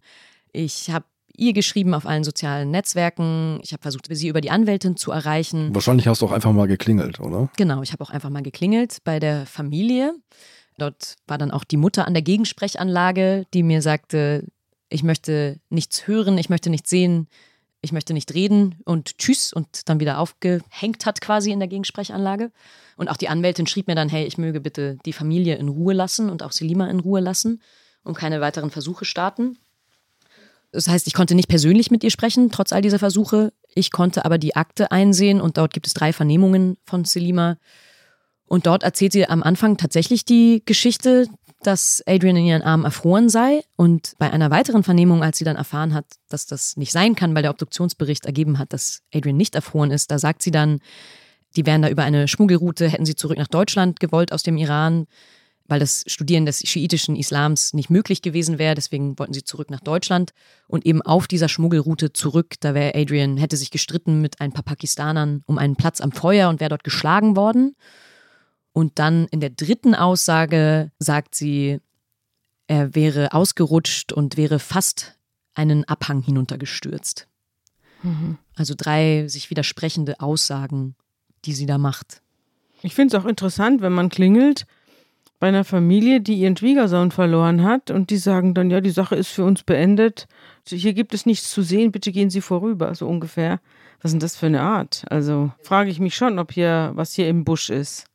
Ich habe ihr geschrieben auf allen sozialen Netzwerken. Ich habe versucht, sie über die Anwältin zu erreichen. Wahrscheinlich hast du auch einfach mal geklingelt, oder? Genau, ich habe auch einfach mal geklingelt bei der Familie. Dort war dann auch die Mutter an der Gegensprechanlage, die mir sagte, ich möchte nichts hören, ich möchte nichts sehen, ich möchte nicht reden und tschüss und dann wieder aufgehängt hat quasi in der Gegensprechanlage. Und auch die Anwältin schrieb mir dann, hey, ich möge bitte die Familie in Ruhe lassen und auch Selima in Ruhe lassen und keine weiteren Versuche starten. Das heißt, ich konnte nicht persönlich mit ihr sprechen, trotz all dieser Versuche. Ich konnte aber die Akte einsehen und dort gibt es drei Vernehmungen von Selima. Und dort erzählt sie am Anfang tatsächlich die Geschichte, dass Adrian in ihren Armen erfroren sei. Und bei einer weiteren Vernehmung, als sie dann erfahren hat, dass das nicht sein kann, weil der Obduktionsbericht ergeben hat, dass Adrian nicht erfroren ist, da sagt sie dann, die wären da über eine Schmuggelroute, hätten sie zurück nach Deutschland gewollt aus dem Iran weil das Studieren des schiitischen Islams nicht möglich gewesen wäre. Deswegen wollten sie zurück nach Deutschland und eben auf dieser Schmuggelroute zurück. Da wäre Adrian, hätte sich gestritten mit ein paar Pakistanern um einen Platz am Feuer und wäre dort geschlagen worden. Und dann in der dritten Aussage sagt sie, er wäre ausgerutscht und wäre fast einen Abhang hinuntergestürzt. Mhm. Also drei sich widersprechende Aussagen, die sie da macht. Ich finde es auch interessant, wenn man klingelt bei einer Familie, die ihren Schwiegersohn verloren hat und die sagen dann, ja, die Sache ist für uns beendet. Hier gibt es nichts zu sehen, bitte gehen Sie vorüber, so ungefähr. Was ist denn das für eine Art? Also frage ich mich schon, ob hier was hier im Busch ist.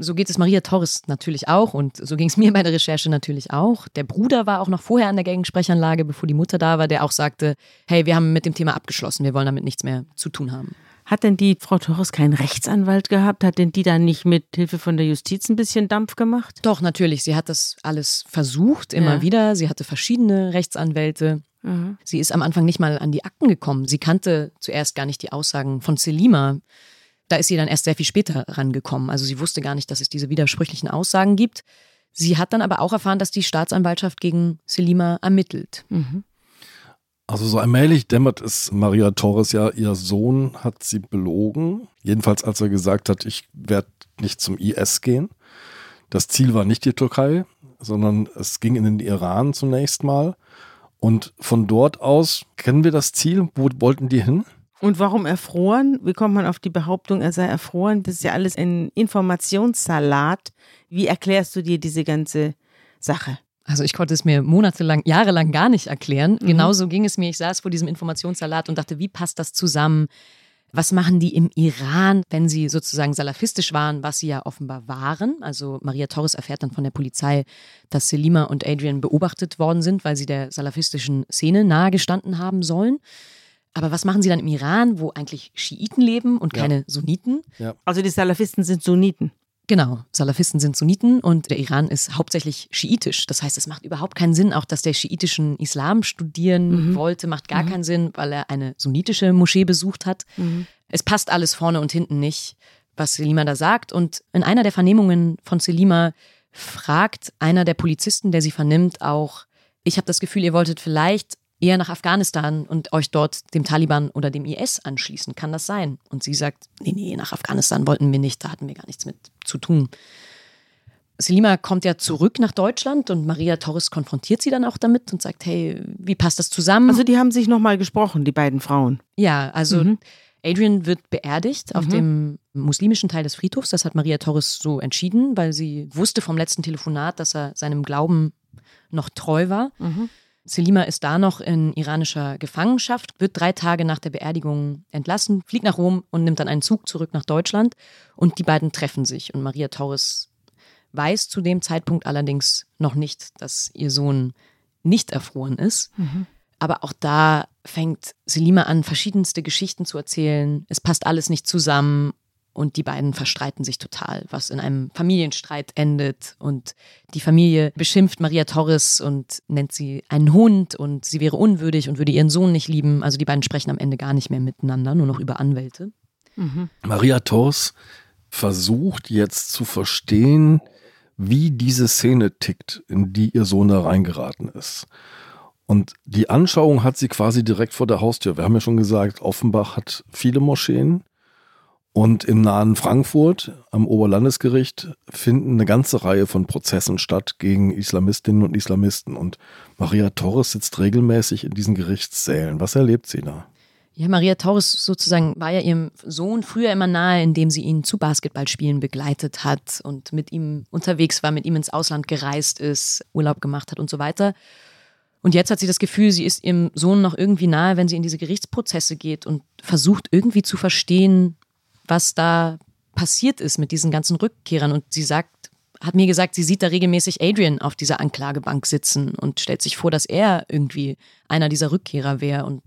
So geht es Maria Torres natürlich auch und so ging es mir bei der Recherche natürlich auch. Der Bruder war auch noch vorher an der Gegensprechanlage, bevor die Mutter da war, der auch sagte, hey, wir haben mit dem Thema abgeschlossen, wir wollen damit nichts mehr zu tun haben. Hat denn die Frau Torres keinen Rechtsanwalt gehabt? Hat denn die dann nicht mit Hilfe von der Justiz ein bisschen Dampf gemacht? Doch, natürlich. Sie hat das alles versucht, immer ja. wieder. Sie hatte verschiedene Rechtsanwälte. Mhm. Sie ist am Anfang nicht mal an die Akten gekommen. Sie kannte zuerst gar nicht die Aussagen von Selima. Da ist sie dann erst sehr viel später rangekommen. Also sie wusste gar nicht, dass es diese widersprüchlichen Aussagen gibt. Sie hat dann aber auch erfahren, dass die Staatsanwaltschaft gegen Selima ermittelt. Mhm. Also so allmählich dämmert es Maria Torres ja, ihr Sohn hat sie belogen. Jedenfalls als er gesagt hat, ich werde nicht zum IS gehen. Das Ziel war nicht die Türkei, sondern es ging in den Iran zunächst mal. Und von dort aus kennen wir das Ziel. Wo wollten die hin? Und warum erfroren? Wie kommt man auf die Behauptung, er sei erfroren? Das ist ja alles ein Informationssalat. Wie erklärst du dir diese ganze Sache? Also ich konnte es mir monatelang, jahrelang gar nicht erklären. Mhm. Genauso ging es mir. Ich saß vor diesem Informationssalat und dachte, wie passt das zusammen? Was machen die im Iran, wenn sie sozusagen salafistisch waren, was sie ja offenbar waren? Also Maria Torres erfährt dann von der Polizei, dass Selima und Adrian beobachtet worden sind, weil sie der salafistischen Szene nahegestanden haben sollen. Aber was machen sie dann im Iran, wo eigentlich Schiiten leben und keine ja. Sunniten? Ja. Also die Salafisten sind Sunniten. Genau, Salafisten sind Sunniten und der Iran ist hauptsächlich schiitisch. Das heißt, es macht überhaupt keinen Sinn, auch dass der schiitischen Islam studieren mhm. wollte, macht gar mhm. keinen Sinn, weil er eine sunnitische Moschee besucht hat. Mhm. Es passt alles vorne und hinten nicht. was Selima da sagt. Und in einer der Vernehmungen von Selima fragt einer der Polizisten, der sie vernimmt, auch, ich habe das Gefühl, ihr wolltet vielleicht eher nach Afghanistan und euch dort dem Taliban oder dem IS anschließen. Kann das sein? Und sie sagt, nee, nee, nach Afghanistan wollten wir nicht, da hatten wir gar nichts mit zu tun. Selima kommt ja zurück nach Deutschland und Maria Torres konfrontiert sie dann auch damit und sagt, hey, wie passt das zusammen? Also die haben sich nochmal gesprochen, die beiden Frauen. Ja, also mhm. Adrian wird beerdigt auf mhm. dem muslimischen Teil des Friedhofs. Das hat Maria Torres so entschieden, weil sie wusste vom letzten Telefonat, dass er seinem Glauben noch treu war. Mhm. Selima ist da noch in iranischer Gefangenschaft, wird drei Tage nach der Beerdigung entlassen, fliegt nach Rom und nimmt dann einen Zug zurück nach Deutschland. Und die beiden treffen sich. Und Maria Torres weiß zu dem Zeitpunkt allerdings noch nicht, dass ihr Sohn nicht erfroren ist. Mhm. Aber auch da fängt Selima an, verschiedenste Geschichten zu erzählen. Es passt alles nicht zusammen und die beiden verstreiten sich total, was in einem Familienstreit endet. Und die Familie beschimpft Maria Torres und nennt sie einen Hund und sie wäre unwürdig und würde ihren Sohn nicht lieben. Also die beiden sprechen am Ende gar nicht mehr miteinander, nur noch über Anwälte. Mhm. Maria Torres versucht jetzt zu verstehen, wie diese Szene tickt, in die ihr Sohn da reingeraten ist. Und die Anschauung hat sie quasi direkt vor der Haustür. Wir haben ja schon gesagt, Offenbach hat viele Moscheen. Und im nahen Frankfurt am Oberlandesgericht finden eine ganze Reihe von Prozessen statt gegen Islamistinnen und Islamisten. Und Maria Torres sitzt regelmäßig in diesen Gerichtssälen. Was erlebt sie da? Ja, Maria Torres sozusagen war ja ihrem Sohn früher immer nahe, indem sie ihn zu Basketballspielen begleitet hat und mit ihm unterwegs war, mit ihm ins Ausland gereist ist, Urlaub gemacht hat und so weiter. Und jetzt hat sie das Gefühl, sie ist ihrem Sohn noch irgendwie nahe, wenn sie in diese Gerichtsprozesse geht und versucht irgendwie zu verstehen, was da passiert ist mit diesen ganzen Rückkehrern. Und sie sagt, hat mir gesagt, sie sieht da regelmäßig Adrian auf dieser Anklagebank sitzen und stellt sich vor, dass er irgendwie einer dieser Rückkehrer wäre und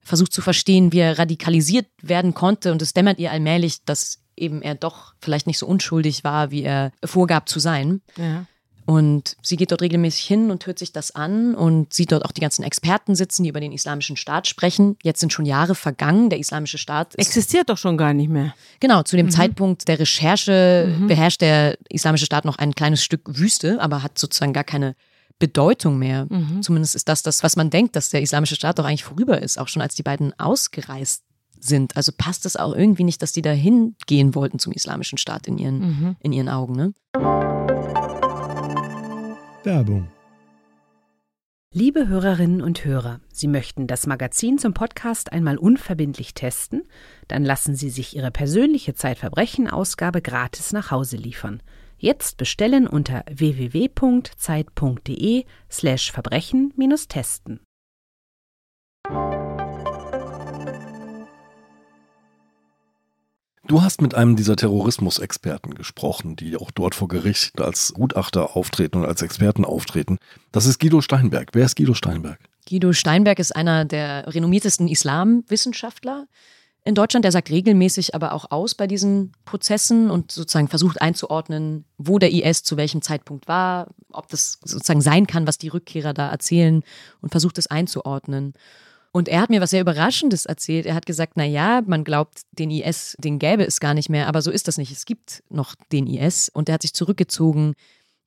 versucht zu verstehen, wie er radikalisiert werden konnte. Und es dämmert ihr allmählich, dass eben er doch vielleicht nicht so unschuldig war, wie er vorgab zu sein. Ja. Und sie geht dort regelmäßig hin und hört sich das an und sieht dort auch die ganzen Experten sitzen, die über den islamischen Staat sprechen. Jetzt sind schon Jahre vergangen. Der islamische Staat existiert doch schon gar nicht mehr. Genau, zu dem mhm. Zeitpunkt der Recherche mhm. beherrscht der islamische Staat noch ein kleines Stück Wüste, aber hat sozusagen gar keine Bedeutung mehr. Mhm. Zumindest ist das das, was man denkt, dass der islamische Staat doch eigentlich vorüber ist, auch schon als die beiden ausgereist sind. Also passt es auch irgendwie nicht, dass die da hingehen wollten zum islamischen Staat in ihren, mhm. in ihren Augen. Ne? Werbung. Liebe Hörerinnen und Hörer, Sie möchten das Magazin zum Podcast einmal unverbindlich testen? Dann lassen Sie sich Ihre persönliche Zeitverbrechen-Ausgabe gratis nach Hause liefern. Jetzt bestellen unter www.zeit.de Du hast mit einem dieser Terrorismusexperten gesprochen, die auch dort vor Gericht als Gutachter auftreten und als Experten auftreten. Das ist Guido Steinberg. Wer ist Guido Steinberg? Guido Steinberg ist einer der renommiertesten Islamwissenschaftler in Deutschland. Der sagt regelmäßig aber auch aus bei diesen Prozessen und sozusagen versucht einzuordnen, wo der IS zu welchem Zeitpunkt war, ob das sozusagen sein kann, was die Rückkehrer da erzählen und versucht es einzuordnen. Und er hat mir was sehr Überraschendes erzählt. Er hat gesagt, na ja, man glaubt, den IS, den gäbe es gar nicht mehr, aber so ist das nicht. Es gibt noch den IS und er hat sich zurückgezogen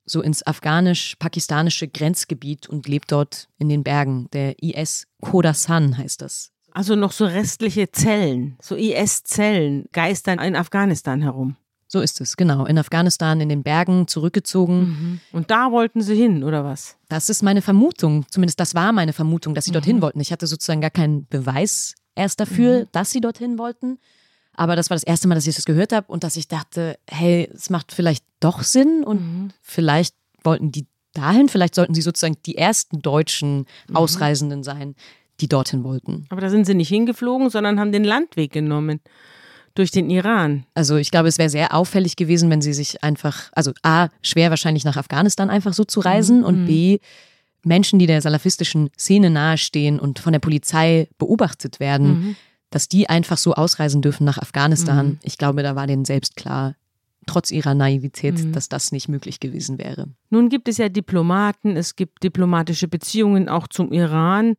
so ins afghanisch-pakistanische Grenzgebiet und lebt dort in den Bergen. Der IS Khorasan heißt das. Also noch so restliche Zellen, so IS-Zellen geistern in Afghanistan herum. So ist es, genau. In Afghanistan, in den Bergen, zurückgezogen. Mhm. Und da wollten sie hin, oder was? Das ist meine Vermutung. Zumindest das war meine Vermutung, dass sie mhm. dorthin wollten. Ich hatte sozusagen gar keinen Beweis erst dafür, mhm. dass sie dorthin wollten. Aber das war das erste Mal, dass ich das gehört habe und dass ich dachte, hey, es macht vielleicht doch Sinn und mhm. vielleicht wollten die dahin, vielleicht sollten sie sozusagen die ersten deutschen mhm. Ausreisenden sein, die dorthin wollten. Aber da sind sie nicht hingeflogen, sondern haben den Landweg genommen durch den Iran. Also ich glaube, es wäre sehr auffällig gewesen, wenn sie sich einfach, also A, schwer wahrscheinlich nach Afghanistan einfach so zu reisen mhm. und B, Menschen, die der salafistischen Szene nahestehen und von der Polizei beobachtet werden, mhm. dass die einfach so ausreisen dürfen nach Afghanistan. Mhm. Ich glaube, da war denen selbst klar, trotz ihrer Naivität, mhm. dass das nicht möglich gewesen wäre. Nun gibt es ja Diplomaten, es gibt diplomatische Beziehungen auch zum Iran.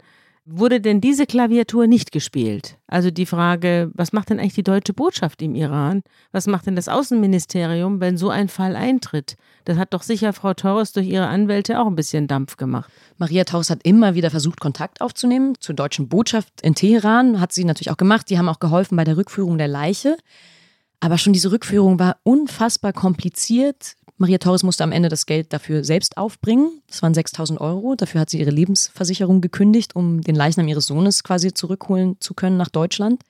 Wurde denn diese Klaviatur nicht gespielt? Also die Frage, was macht denn eigentlich die deutsche Botschaft im Iran? Was macht denn das Außenministerium, wenn so ein Fall eintritt? Das hat doch sicher Frau Torres durch ihre Anwälte auch ein bisschen Dampf gemacht. Maria Torres hat immer wieder versucht, Kontakt aufzunehmen zur deutschen Botschaft in Teheran. Hat sie natürlich auch gemacht. Die haben auch geholfen bei der Rückführung der Leiche. Aber schon diese Rückführung war unfassbar kompliziert. Maria Torres musste am Ende das Geld dafür selbst aufbringen. Das waren 6000 Euro. Dafür hat sie ihre Lebensversicherung gekündigt, um den Leichnam ihres Sohnes quasi zurückholen zu können nach Deutschland.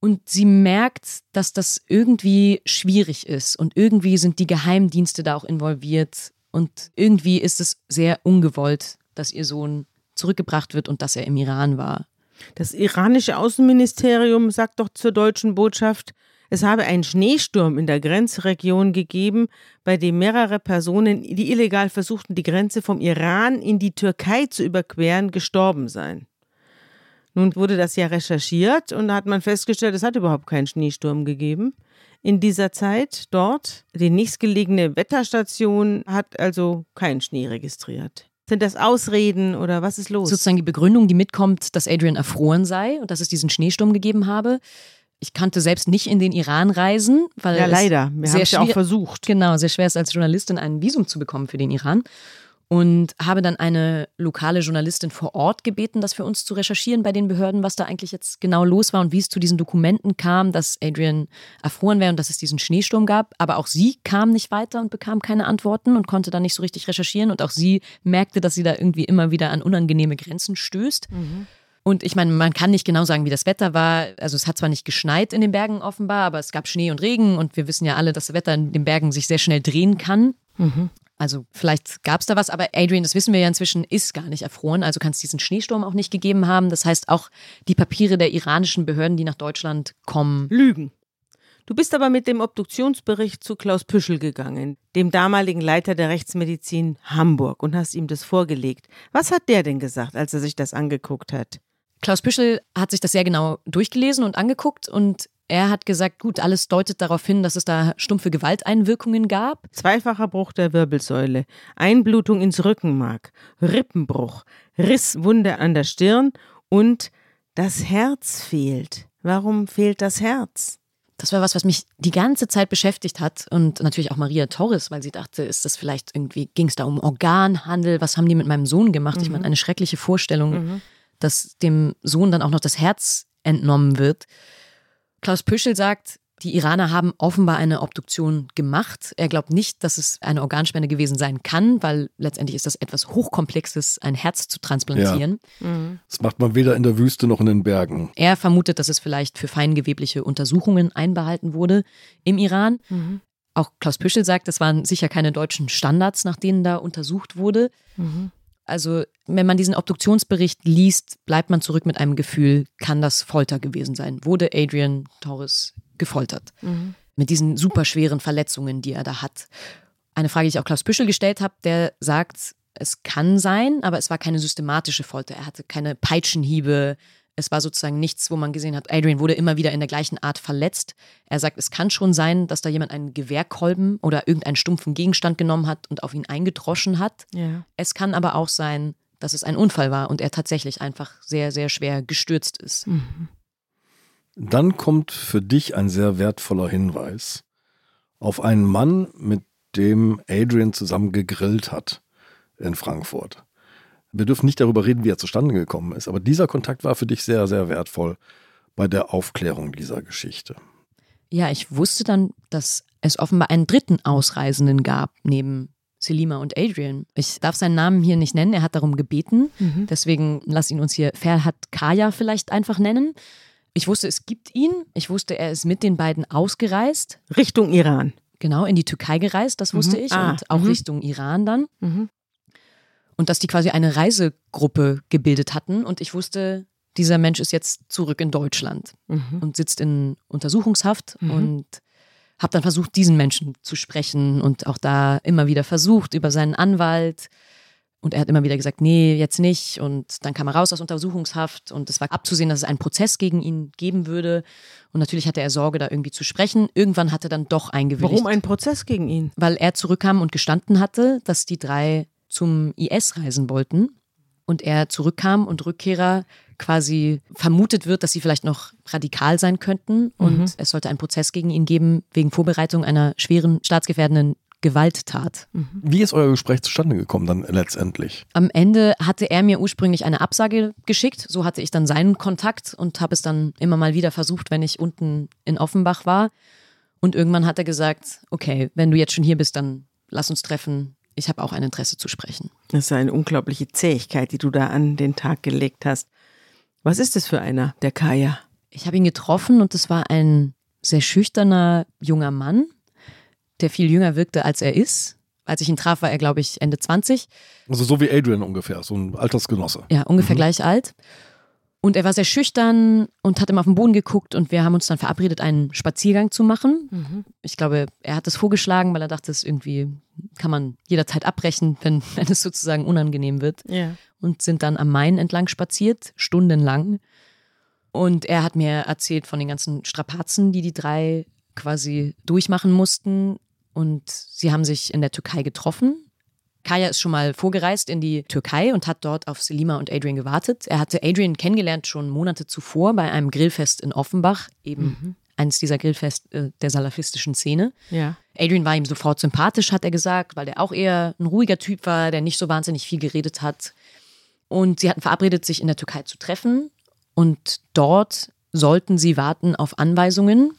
Und sie merkt, dass das irgendwie schwierig ist und irgendwie sind die Geheimdienste da auch involviert und irgendwie ist es sehr ungewollt, dass ihr Sohn zurückgebracht wird und dass er im Iran war. Das iranische Außenministerium sagt doch zur deutschen Botschaft, es habe einen Schneesturm in der Grenzregion gegeben, bei dem mehrere Personen, die illegal versuchten, die Grenze vom Iran in die Türkei zu überqueren, gestorben seien. Nun wurde das ja recherchiert und da hat man festgestellt, es hat überhaupt keinen Schneesturm gegeben in dieser Zeit dort. Die nächstgelegene Wetterstation hat also keinen Schnee registriert. Sind das Ausreden oder was ist los? Sozusagen die Begründung, die mitkommt, dass Adrian erfroren sei und dass es diesen Schneesturm gegeben habe. Ich kannte selbst nicht in den Iran reisen, weil ja leider, wir haben es ja auch versucht. Genau, sehr schwer ist als Journalistin ein Visum zu bekommen für den Iran und habe dann eine lokale Journalistin vor Ort gebeten, das für uns zu recherchieren bei den Behörden, was da eigentlich jetzt genau los war und wie es zu diesen Dokumenten kam, dass Adrian erfroren wäre und dass es diesen Schneesturm gab. Aber auch sie kam nicht weiter und bekam keine Antworten und konnte dann nicht so richtig recherchieren. Und auch sie merkte, dass sie da irgendwie immer wieder an unangenehme Grenzen stößt. Mhm. Und ich meine, man kann nicht genau sagen, wie das Wetter war. Also es hat zwar nicht geschneit in den Bergen offenbar, aber es gab Schnee und Regen und wir wissen ja alle, dass das Wetter in den Bergen sich sehr schnell drehen kann. Mhm. Also vielleicht gab es da was, aber Adrian, das wissen wir ja inzwischen, ist gar nicht erfroren. Also kann es diesen Schneesturm auch nicht gegeben haben. Das heißt, auch die Papiere der iranischen Behörden, die nach Deutschland kommen. Lügen. Du bist aber mit dem Obduktionsbericht zu Klaus Püschel gegangen, dem damaligen Leiter der Rechtsmedizin Hamburg, und hast ihm das vorgelegt. Was hat der denn gesagt, als er sich das angeguckt hat? Klaus Püschel hat sich das sehr genau durchgelesen und angeguckt und er hat gesagt, gut, alles deutet darauf hin, dass es da stumpfe Gewalteinwirkungen gab. Zweifacher Bruch der Wirbelsäule, Einblutung ins Rückenmark, Rippenbruch, Risswunde an der Stirn und das Herz fehlt. Warum fehlt das Herz? Das war was, was mich die ganze Zeit beschäftigt hat und natürlich auch Maria Torres, weil sie dachte, ist das vielleicht irgendwie, ging es da um Organhandel, was haben die mit meinem Sohn gemacht? Mhm. Ich meine, eine schreckliche Vorstellung. Mhm dass dem Sohn dann auch noch das Herz entnommen wird. Klaus Püschel sagt, die Iraner haben offenbar eine Obduktion gemacht. Er glaubt nicht, dass es eine Organspende gewesen sein kann, weil letztendlich ist das etwas Hochkomplexes, ein Herz zu transplantieren. Ja. Mhm. Das macht man weder in der Wüste noch in den Bergen. Er vermutet, dass es vielleicht für feingewebliche Untersuchungen einbehalten wurde im Iran. Mhm. Auch Klaus Püschel sagt, das waren sicher keine deutschen Standards, nach denen da untersucht wurde. Mhm. Also, wenn man diesen Obduktionsbericht liest, bleibt man zurück mit einem Gefühl, kann das Folter gewesen sein? Wurde Adrian Torres gefoltert? Mhm. Mit diesen superschweren Verletzungen, die er da hat. Eine Frage, die ich auch Klaus Büschel gestellt habe, der sagt, es kann sein, aber es war keine systematische Folter. Er hatte keine Peitschenhiebe, es war sozusagen nichts, wo man gesehen hat, Adrian wurde immer wieder in der gleichen Art verletzt. Er sagt, es kann schon sein, dass da jemand einen Gewehrkolben oder irgendeinen stumpfen Gegenstand genommen hat und auf ihn eingedroschen hat. Ja. Es kann aber auch sein, dass es ein Unfall war und er tatsächlich einfach sehr, sehr schwer gestürzt ist. Mhm. Dann kommt für dich ein sehr wertvoller Hinweis auf einen Mann, mit dem Adrian zusammen gegrillt hat in Frankfurt. Wir dürfen nicht darüber reden, wie er zustande gekommen ist, aber dieser Kontakt war für dich sehr, sehr wertvoll bei der Aufklärung dieser Geschichte. Ja, ich wusste dann, dass es offenbar einen dritten Ausreisenden gab, neben Selima und Adrian. Ich darf seinen Namen hier nicht nennen, er hat darum gebeten. Mhm. Deswegen lass ihn uns hier Ferhat Kaya vielleicht einfach nennen. Ich wusste, es gibt ihn. Ich wusste, er ist mit den beiden ausgereist. Richtung Iran. Genau, in die Türkei gereist, das wusste mhm. ich. Ah. Und auch mhm. Richtung Iran dann. Und dass die quasi eine Reisegruppe gebildet hatten. Und ich wusste, dieser Mensch ist jetzt zurück in Deutschland mhm. und sitzt in Untersuchungshaft mhm. und habe dann versucht, diesen Menschen zu sprechen und auch da immer wieder versucht über seinen Anwalt. Und er hat immer wieder gesagt, nee, jetzt nicht. Und dann kam er raus aus Untersuchungshaft und es war abzusehen, dass es einen Prozess gegen ihn geben würde. Und natürlich hatte er Sorge, da irgendwie zu sprechen. Irgendwann hat er dann doch eingewilligt. Warum ein Prozess gegen ihn? Weil er zurückkam und gestanden hatte, dass die drei zum IS reisen wollten und er zurückkam und Rückkehrer quasi vermutet wird, dass sie vielleicht noch radikal sein könnten und Mhm. es sollte einen Prozess gegen ihn geben wegen Vorbereitung einer schweren staatsgefährdenden Gewalttat. Wie ist euer Gespräch zustande gekommen dann letztendlich? Am Ende hatte er mir ursprünglich eine Absage geschickt, so hatte ich dann seinen Kontakt und habe es dann immer mal wieder versucht, wenn ich unten in Offenbach war. Und irgendwann hat er gesagt, okay, wenn du jetzt schon hier bist, dann lass uns treffen. Ich habe auch ein Interesse zu sprechen. Das ist eine unglaubliche Zähigkeit, die du da an den Tag gelegt hast. Was ist das für einer, der Kaya? Ich habe ihn getroffen und es war ein sehr schüchterner junger Mann, der viel jünger wirkte, als er ist. Als ich ihn traf, war er, glaube ich, Ende 20. Also so wie Adrian ungefähr, so ein Altersgenosse. Ja, ungefähr gleich alt. Und er war sehr schüchtern und hat immer auf den Boden geguckt und wir haben uns dann verabredet, einen Spaziergang zu machen. Ich glaube, er hat es vorgeschlagen, weil er dachte, es irgendwie kann man jederzeit abbrechen, wenn, *laughs* wenn es sozusagen unangenehm wird. Ja. Und sind dann am Main entlang spaziert, stundenlang. Und er hat mir erzählt von den ganzen Strapazen, die die drei quasi durchmachen mussten. Und sie haben sich in der Türkei getroffen. Kaya ist schon mal vorgereist in die Türkei und hat dort auf Selima und Adrian gewartet. Er hatte Adrian kennengelernt schon Monate zuvor bei einem Grillfest in Offenbach, eben eines dieser Grillfest äh, der salafistischen Szene. Ja. Adrian war ihm sofort sympathisch, hat er gesagt, weil er auch eher ein ruhiger Typ war, der nicht so wahnsinnig viel geredet hat. Und sie hatten verabredet, sich in der Türkei zu treffen. Und dort sollten sie warten auf Anweisungen,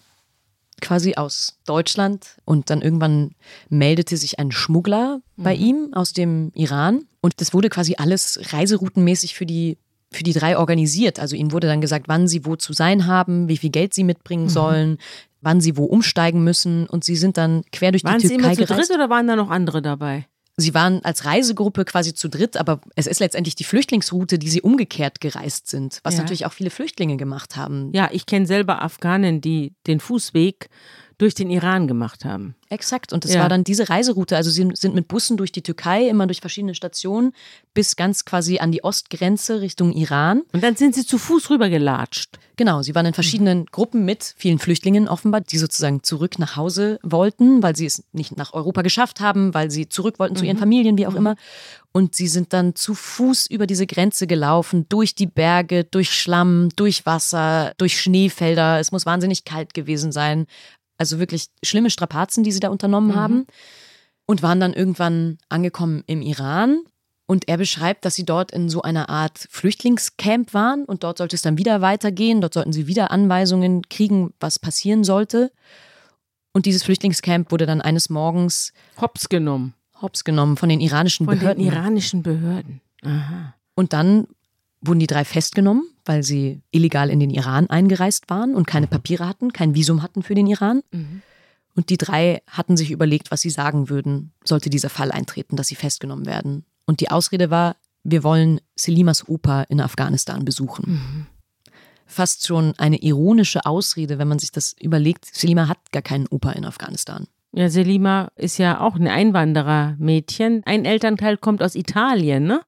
quasi aus Deutschland. Und dann irgendwann meldete sich ein Schmuggler bei ihm aus dem Iran. Und das wurde quasi alles reiseroutenmäßig für die, für die drei organisiert. Also ihnen wurde dann gesagt, wann sie wo zu sein haben, wie viel Geld sie mitbringen sollen, wann sie wo umsteigen müssen. Und sie sind dann quer durch Waren die sie Türkei immer zu gereist. dritt oder waren da noch andere dabei? Sie waren als Reisegruppe quasi zu dritt, aber es ist letztendlich die Flüchtlingsroute, die sie umgekehrt gereist sind, was Ja. natürlich auch viele Flüchtlinge gemacht haben. Ja, ich kenne selber Afghanen, die den Fußweg durch den Iran gemacht haben. Exakt. Und es Ja. war dann diese Reiseroute. Also sie sind mit Bussen durch die Türkei, immer durch verschiedene Stationen, bis ganz quasi an die Ostgrenze Richtung Iran. Und dann sind sie zu Fuß rübergelatscht. Genau, sie waren in verschiedenen Gruppen mit vielen Flüchtlingen offenbar, die sozusagen zurück nach Hause wollten, weil sie es nicht nach Europa geschafft haben, weil sie zurück wollten zu ihren Familien, wie auch immer. Und sie sind dann zu Fuß über diese Grenze gelaufen, durch die Berge, durch Schlamm, durch Wasser, durch Schneefelder. Es muss wahnsinnig kalt gewesen sein. Also wirklich schlimme Strapazen, die sie da unternommen haben. Und waren dann irgendwann angekommen im Iran. Und er beschreibt, dass sie dort in so einer Art Flüchtlingscamp waren und dort sollte es dann wieder weitergehen. Dort sollten sie wieder Anweisungen kriegen, was passieren sollte. Und dieses Flüchtlingscamp wurde dann eines Morgens Hops genommen. hops genommen von den iranischen Von Behörden. den iranischen Behörden. Aha. und dann wurden die drei festgenommen, weil sie illegal in den Iran eingereist waren und keine Papiere hatten, kein Visum hatten für den Iran. Und die drei hatten sich überlegt, was sie sagen würden, sollte dieser Fall eintreten, dass sie festgenommen werden. Und die Ausrede war, wir wollen Selimas Opa in Afghanistan besuchen. Fast schon eine ironische Ausrede, wenn man sich das überlegt. Selima hat gar keinen Opa in Afghanistan. Ja, Selima ist ja auch ein Einwanderermädchen. Ein Elternteil kommt aus Italien, ne?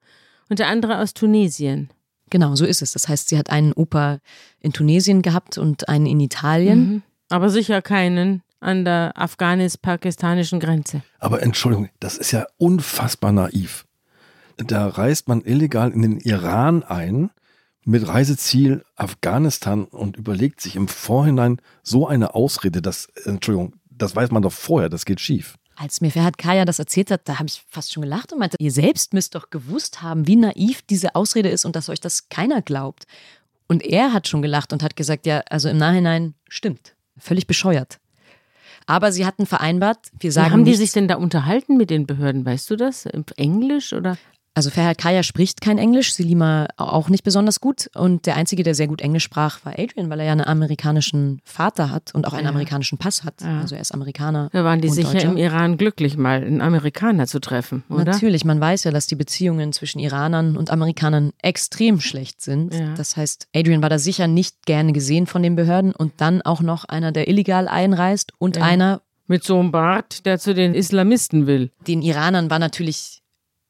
Und der andere aus Tunesien. Genau, so ist es. Das heißt, sie hat einen Opa in Tunesien gehabt und einen in Italien. Aber sicher keinen an der afghanisch-pakistanischen Grenze. Aber Entschuldigung, das ist ja unfassbar naiv. Da reist man illegal in den Iran ein mit Reiseziel Afghanistan und überlegt sich im Vorhinein so eine Ausrede, dass, Entschuldigung, das weiß man doch vorher, das geht schief. Als mir Ferhat Kaya das erzählt hat, da habe ich fast schon gelacht und meinte, ihr selbst müsst doch gewusst haben, wie naiv diese Ausrede ist und dass euch das keiner glaubt. Und er hat schon gelacht und hat gesagt, ja, also im Nachhinein stimmt. Völlig bescheuert. Aber sie hatten vereinbart, wir Wie sagen haben die nicht, sich denn da unterhalten mit den Behörden? Weißt du das? Im Englisch oder? Also Ferhat Kaya spricht kein Englisch, Selima auch nicht besonders gut. Und der Einzige, der sehr gut Englisch sprach, war Adrian, weil er ja einen amerikanischen Vater hat und auch einen Ja. amerikanischen Pass hat. Ja. Also er ist Amerikaner. Da waren die sicher Deutscher. im Iran glücklich, mal einen Amerikaner zu treffen, oder? Natürlich, man weiß ja, dass die Beziehungen zwischen Iranern und Amerikanern extrem schlecht sind. Ja. Das heißt, Adrian war da sicher nicht gerne gesehen von den Behörden und dann auch noch einer, der illegal einreist und einer, Mit so einem Bart, der zu den Islamisten will. den Iranern war natürlich,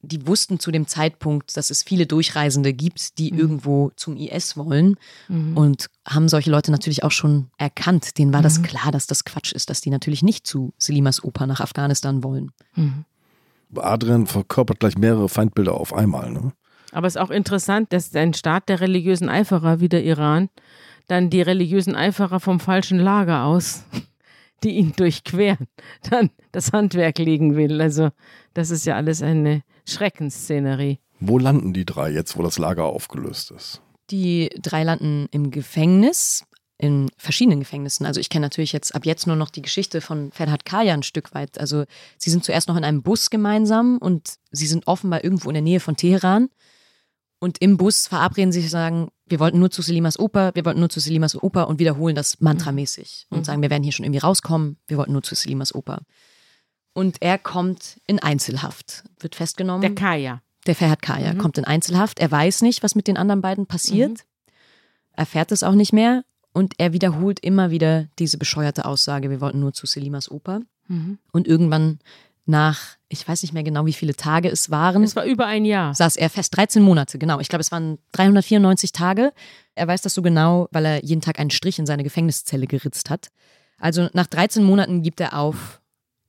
die wussten zu dem Zeitpunkt, dass es viele Durchreisende gibt, die irgendwo zum IS wollen und haben solche Leute natürlich auch schon erkannt. Denen war das klar, dass das Quatsch ist, dass die natürlich nicht zu Selimas Oper nach Afghanistan wollen. Adrian verkörpert gleich mehrere Feindbilder auf einmal. Ne? Aber es ist auch interessant, dass ein Staat der religiösen Eiferer wie der Iran dann die religiösen Eiferer vom falschen Lager aus, die ihn durchqueren, *laughs* dann das Handwerk legen will. Also das ist ja alles eine Schreckensszenerie. Wo landen die drei jetzt, wo das Lager aufgelöst ist? Die drei landen im Gefängnis, in verschiedenen Gefängnissen. Also ich kenne natürlich jetzt ab jetzt nur noch die Geschichte von Ferhat Kaya ein Stück weit. Also sie sind zuerst noch in einem Bus gemeinsam und sie sind offenbar irgendwo in der Nähe von Teheran. Und im Bus verabreden sie sich sagen, wir wollten nur zu Selimas Oper, wir wollten nur zu Selimas Oper und wiederholen das mantramäßig und sagen, wir werden hier schon irgendwie rauskommen, wir wollten nur zu Selimas Oper. Und er kommt in Einzelhaft, wird festgenommen. Der Kaya. Der Ferhat Kaya kommt in Einzelhaft. Er weiß nicht, was mit den anderen beiden passiert. Erfährt es auch nicht mehr. Und er wiederholt immer wieder diese bescheuerte Aussage, wir wollten nur zu Selimas Oper. Und irgendwann nach, ich weiß nicht mehr genau, wie viele Tage es waren, Es war über ein Jahr. saß er fest. 13 Monate, genau. Ich glaube, es waren 394 Tage. Er weiß das so genau, weil er jeden Tag einen Strich in seine Gefängniszelle geritzt hat. Also nach 13 Monaten gibt er auf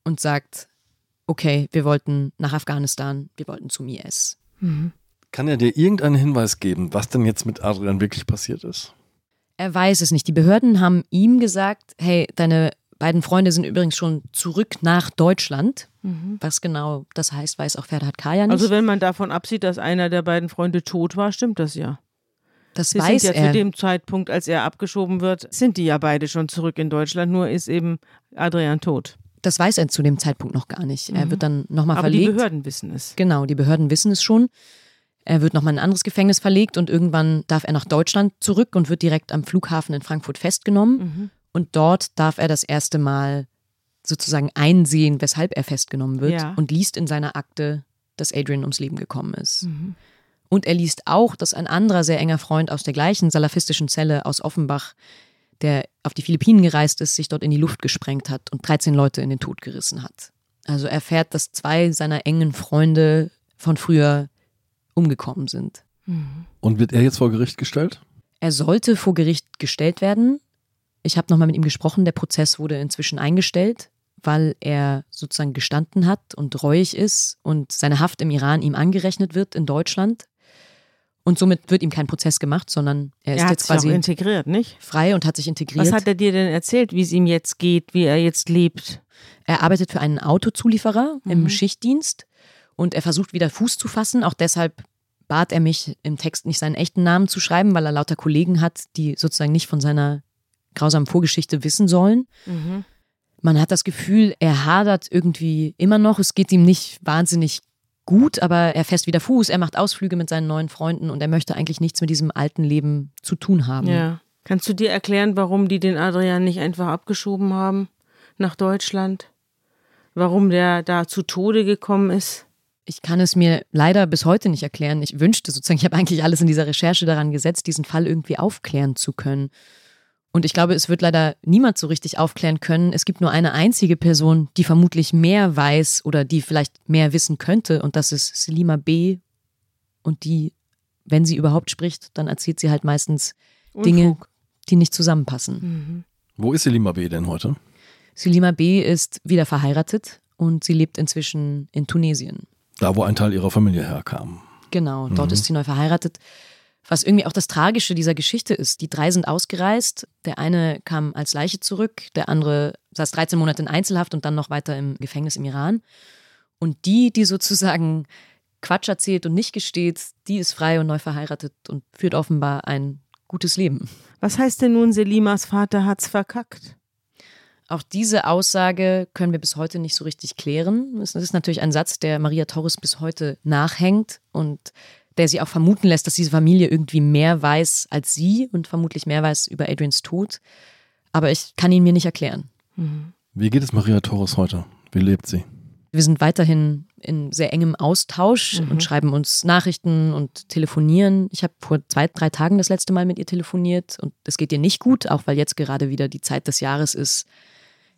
und sagt, okay, wir wollten nach Afghanistan, wir wollten zum IS. Kann er dir irgendeinen Hinweis geben, was denn jetzt mit Adrian wirklich passiert ist? Er weiß es nicht. Die Behörden haben ihm gesagt, hey, deine beiden Freunde sind übrigens schon zurück nach Deutschland. Was genau das heißt, weiß auch Ferhat Kaya nicht. Also wenn man davon absieht, dass einer der beiden Freunde tot war, stimmt das ja. das Sie weiß sind ja er. zu dem Zeitpunkt, als er abgeschoben wird, sind die ja beide schon zurück in Deutschland, nur ist eben Adrian tot. das weiß er zu dem Zeitpunkt noch gar nicht. Er wird dann nochmal Aber die verlegt. Behörden wissen es. Genau, die Behörden wissen es schon. Er wird nochmal in ein anderes Gefängnis verlegt und irgendwann darf er nach Deutschland zurück und wird direkt am Flughafen in Frankfurt festgenommen. Und dort darf er das erste Mal sozusagen einsehen, weshalb er festgenommen wird Ja. und liest in seiner Akte, dass Adrian ums Leben gekommen ist. Und er liest auch, dass ein anderer sehr enger Freund aus der gleichen salafistischen Zelle aus Offenbach, der auf die Philippinen gereist ist, sich dort in die Luft gesprengt hat und 13 Leute in den Tod gerissen hat. Also er erfährt, dass zwei seiner engen Freunde von früher umgekommen sind. Und wird er jetzt vor Gericht gestellt? Er sollte vor Gericht gestellt werden. Ich habe nochmal mit ihm gesprochen. Der Prozess wurde inzwischen eingestellt, weil er sozusagen gestanden hat und reuig ist und seine Haft im Iran ihm angerechnet wird in Deutschland. Und somit wird ihm kein Prozess gemacht, sondern er ist Er hat jetzt quasi integriert, nicht? frei und hat sich integriert. Was hat er dir denn erzählt, wie es ihm jetzt geht, wie er jetzt lebt? Er arbeitet für einen Autozulieferer im Schichtdienst und er versucht wieder Fuß zu fassen. Auch deshalb bat er mich, im Text nicht seinen echten Namen zu schreiben, weil er lauter Kollegen hat, die sozusagen nicht von seiner grausamen Vorgeschichte wissen sollen. Man hat das Gefühl, er hadert irgendwie immer noch. Es geht ihm nicht wahnsinnig gut, aber er fässt wieder Fuß, er macht Ausflüge mit seinen neuen Freunden und er möchte eigentlich nichts mit diesem alten Leben zu tun haben. Ja. Kannst du dir erklären, warum die den Adrian nicht einfach abgeschoben haben nach Deutschland? Warum der da zu Tode gekommen ist? Ich kann es mir leider bis heute nicht erklären. Ich wünschte sozusagen, ich habe eigentlich alles in dieser Recherche daran gesetzt, diesen Fall irgendwie aufklären zu können. Und ich glaube, es wird leider niemand so richtig aufklären können. Es gibt nur eine einzige Person, die vermutlich mehr weiß oder die vielleicht mehr wissen könnte. Und das ist Selima B. Und die, wenn sie überhaupt spricht, dann erzählt sie halt meistens Dinge, Unfug. die nicht zusammenpassen. Wo ist Selima B. denn heute? Selima B. ist wieder verheiratet und sie lebt inzwischen in Tunesien. Da, wo ein Teil ihrer Familie herkam. Genau, dort ist sie neu verheiratet. Was irgendwie auch das Tragische dieser Geschichte ist. Die drei sind ausgereist. Der eine kam als Leiche zurück, der andere saß 13 Monate in Einzelhaft und dann noch weiter im Gefängnis im Iran. Und die, die sozusagen Quatsch erzählt und nicht gesteht, die ist frei und neu verheiratet und führt offenbar ein gutes Leben. Was heißt denn nun, Selimas Vater hat's verkackt? Auch diese Aussage können wir bis heute nicht so richtig klären. Das ist natürlich ein Satz, der Maria Torres bis heute nachhängt und der sie auch vermuten lässt, dass diese Familie irgendwie mehr weiß als sie und vermutlich mehr weiß über Adrians Tod. Aber ich kann ihn mir nicht erklären. Wie geht es Maria Torres heute? Wie lebt sie? Wir sind weiterhin in sehr engem Austausch und schreiben uns Nachrichten und telefonieren. Ich habe vor zwei, drei Tagen das letzte Mal mit ihr telefoniert und es geht ihr nicht gut, auch weil jetzt gerade wieder die Zeit des Jahres ist,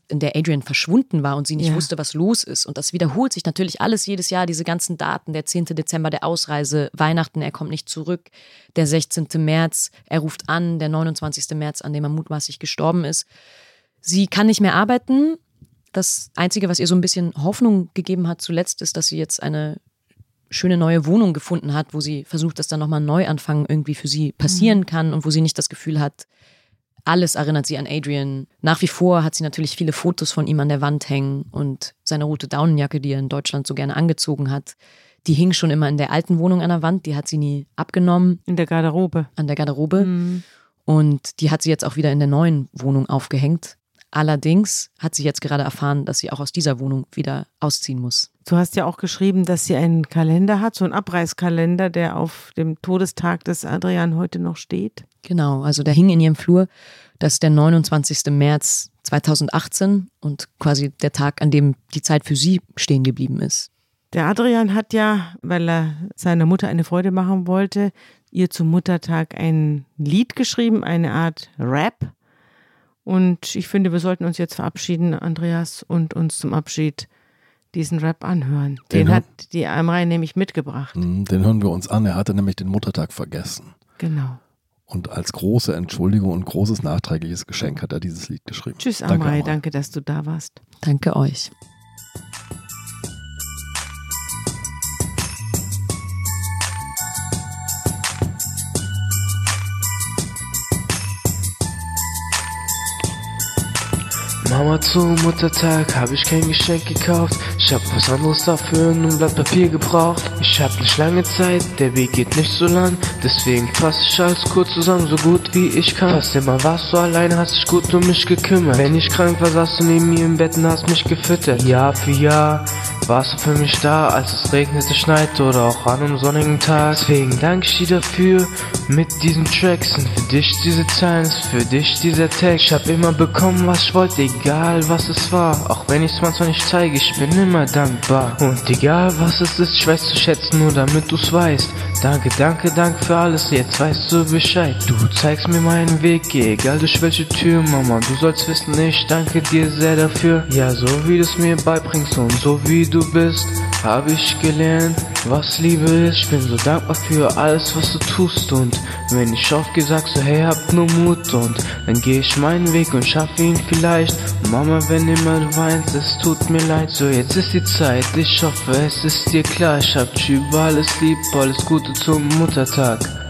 in der Adrian verschwunden war und sie nicht Ja. wusste, was los ist. Und das wiederholt sich natürlich alles jedes Jahr, diese ganzen Daten. Der 10. Dezember der Ausreise, Weihnachten, er kommt nicht zurück. Der 16. März, er ruft an, der 29. März, an dem er mutmaßlich gestorben ist. Sie kann nicht mehr arbeiten. Das Einzige, was ihr so ein bisschen Hoffnung gegeben hat zuletzt, ist, dass sie jetzt eine schöne neue Wohnung gefunden hat, wo sie versucht, dass dann nochmal ein Neuanfang irgendwie für sie passieren mhm. kann und wo sie nicht das Gefühl hat, alles erinnert sie an Adrian. Nach wie vor hat sie natürlich viele Fotos von ihm an der Wand hängen und seine rote Daunenjacke, die er in Deutschland so gerne angezogen hat. Die hing schon immer in der alten Wohnung an der Wand, die hat sie nie abgenommen. In der Garderobe. An der Garderobe. Mhm. Und die hat sie jetzt auch wieder in der neuen Wohnung aufgehängt. Allerdings hat sie jetzt gerade erfahren, dass sie auch aus dieser Wohnung wieder ausziehen muss. Du hast ja auch geschrieben, dass sie einen Kalender hat, so einen Abreißkalender, der auf dem Todestag des Adrian heute noch steht. Genau, also der hing in ihrem Flur. Das ist der 29. März 2018 und quasi der Tag, an dem die Zeit für sie stehen geblieben ist. Der Adrian hat ja, weil er seiner Mutter eine Freude machen wollte, ihr zum Muttertag ein Lied geschrieben, eine Art Rap. Und ich finde, wir sollten uns jetzt verabschieden, Andreas, und uns zum Abschied diesen Rap anhören. Den, den hat die Amrei nämlich mitgebracht. Mhm, den hören wir uns an. Er hatte nämlich den Muttertag vergessen. Genau. Und als große Entschuldigung und großes nachträgliches Geschenk hat er dieses Lied geschrieben. Tschüss, Amrei. Danke, Amrei. Danke dass du da warst. Danke euch. Mama zum Muttertag hab ich kein Geschenk gekauft. Ich hab was anderes dafür in einem Blatt Papier gebraucht. Ich hab nicht lange Zeit, der Weg geht nicht so lang. Deswegen fass ich alles kurz zusammen, so gut wie ich kann. Fast immer warst du alleine, hast dich gut um mich gekümmert. Wenn ich krank war, saß du neben mir im Bett und hast mich gefüttert. Jahr für Jahr warst du für mich da, als es regnete, schneite oder auch an einem sonnigen Tag. Deswegen danke ich dir dafür mit diesen Tracks. Sind für dich diese Zeilen, für dich dieser Text. Ich hab immer bekommen, was ich wollte, egal was es war. Auch wenn ich's manchmal nicht zeige, ich bin immer dankbar. Und egal was es ist, ich weiß zu schätzen, nur damit du's weißt. Danke, danke, danke für alles, jetzt weißt du Bescheid. Du zeigst mir meinen Weg, egal durch welche Tür, Mama. Du sollst wissen, ich danke dir sehr dafür. Ja, so wie du's mir beibringst und so wie du bist, hab ich gelernt, was Liebe ist. Ich bin so dankbar für alles, was du tust. Und wenn ich aufgehe, sagst du, hey, hab nur Mut. Und dann geh ich meinen Weg und schaffe ihn vielleicht. Mama, wenn immer du weinst, es tut mir leid. So, jetzt ist die Zeit, ich hoffe, es ist dir klar. Ich hab dich über alles lieb, alles Gute zum Muttertag.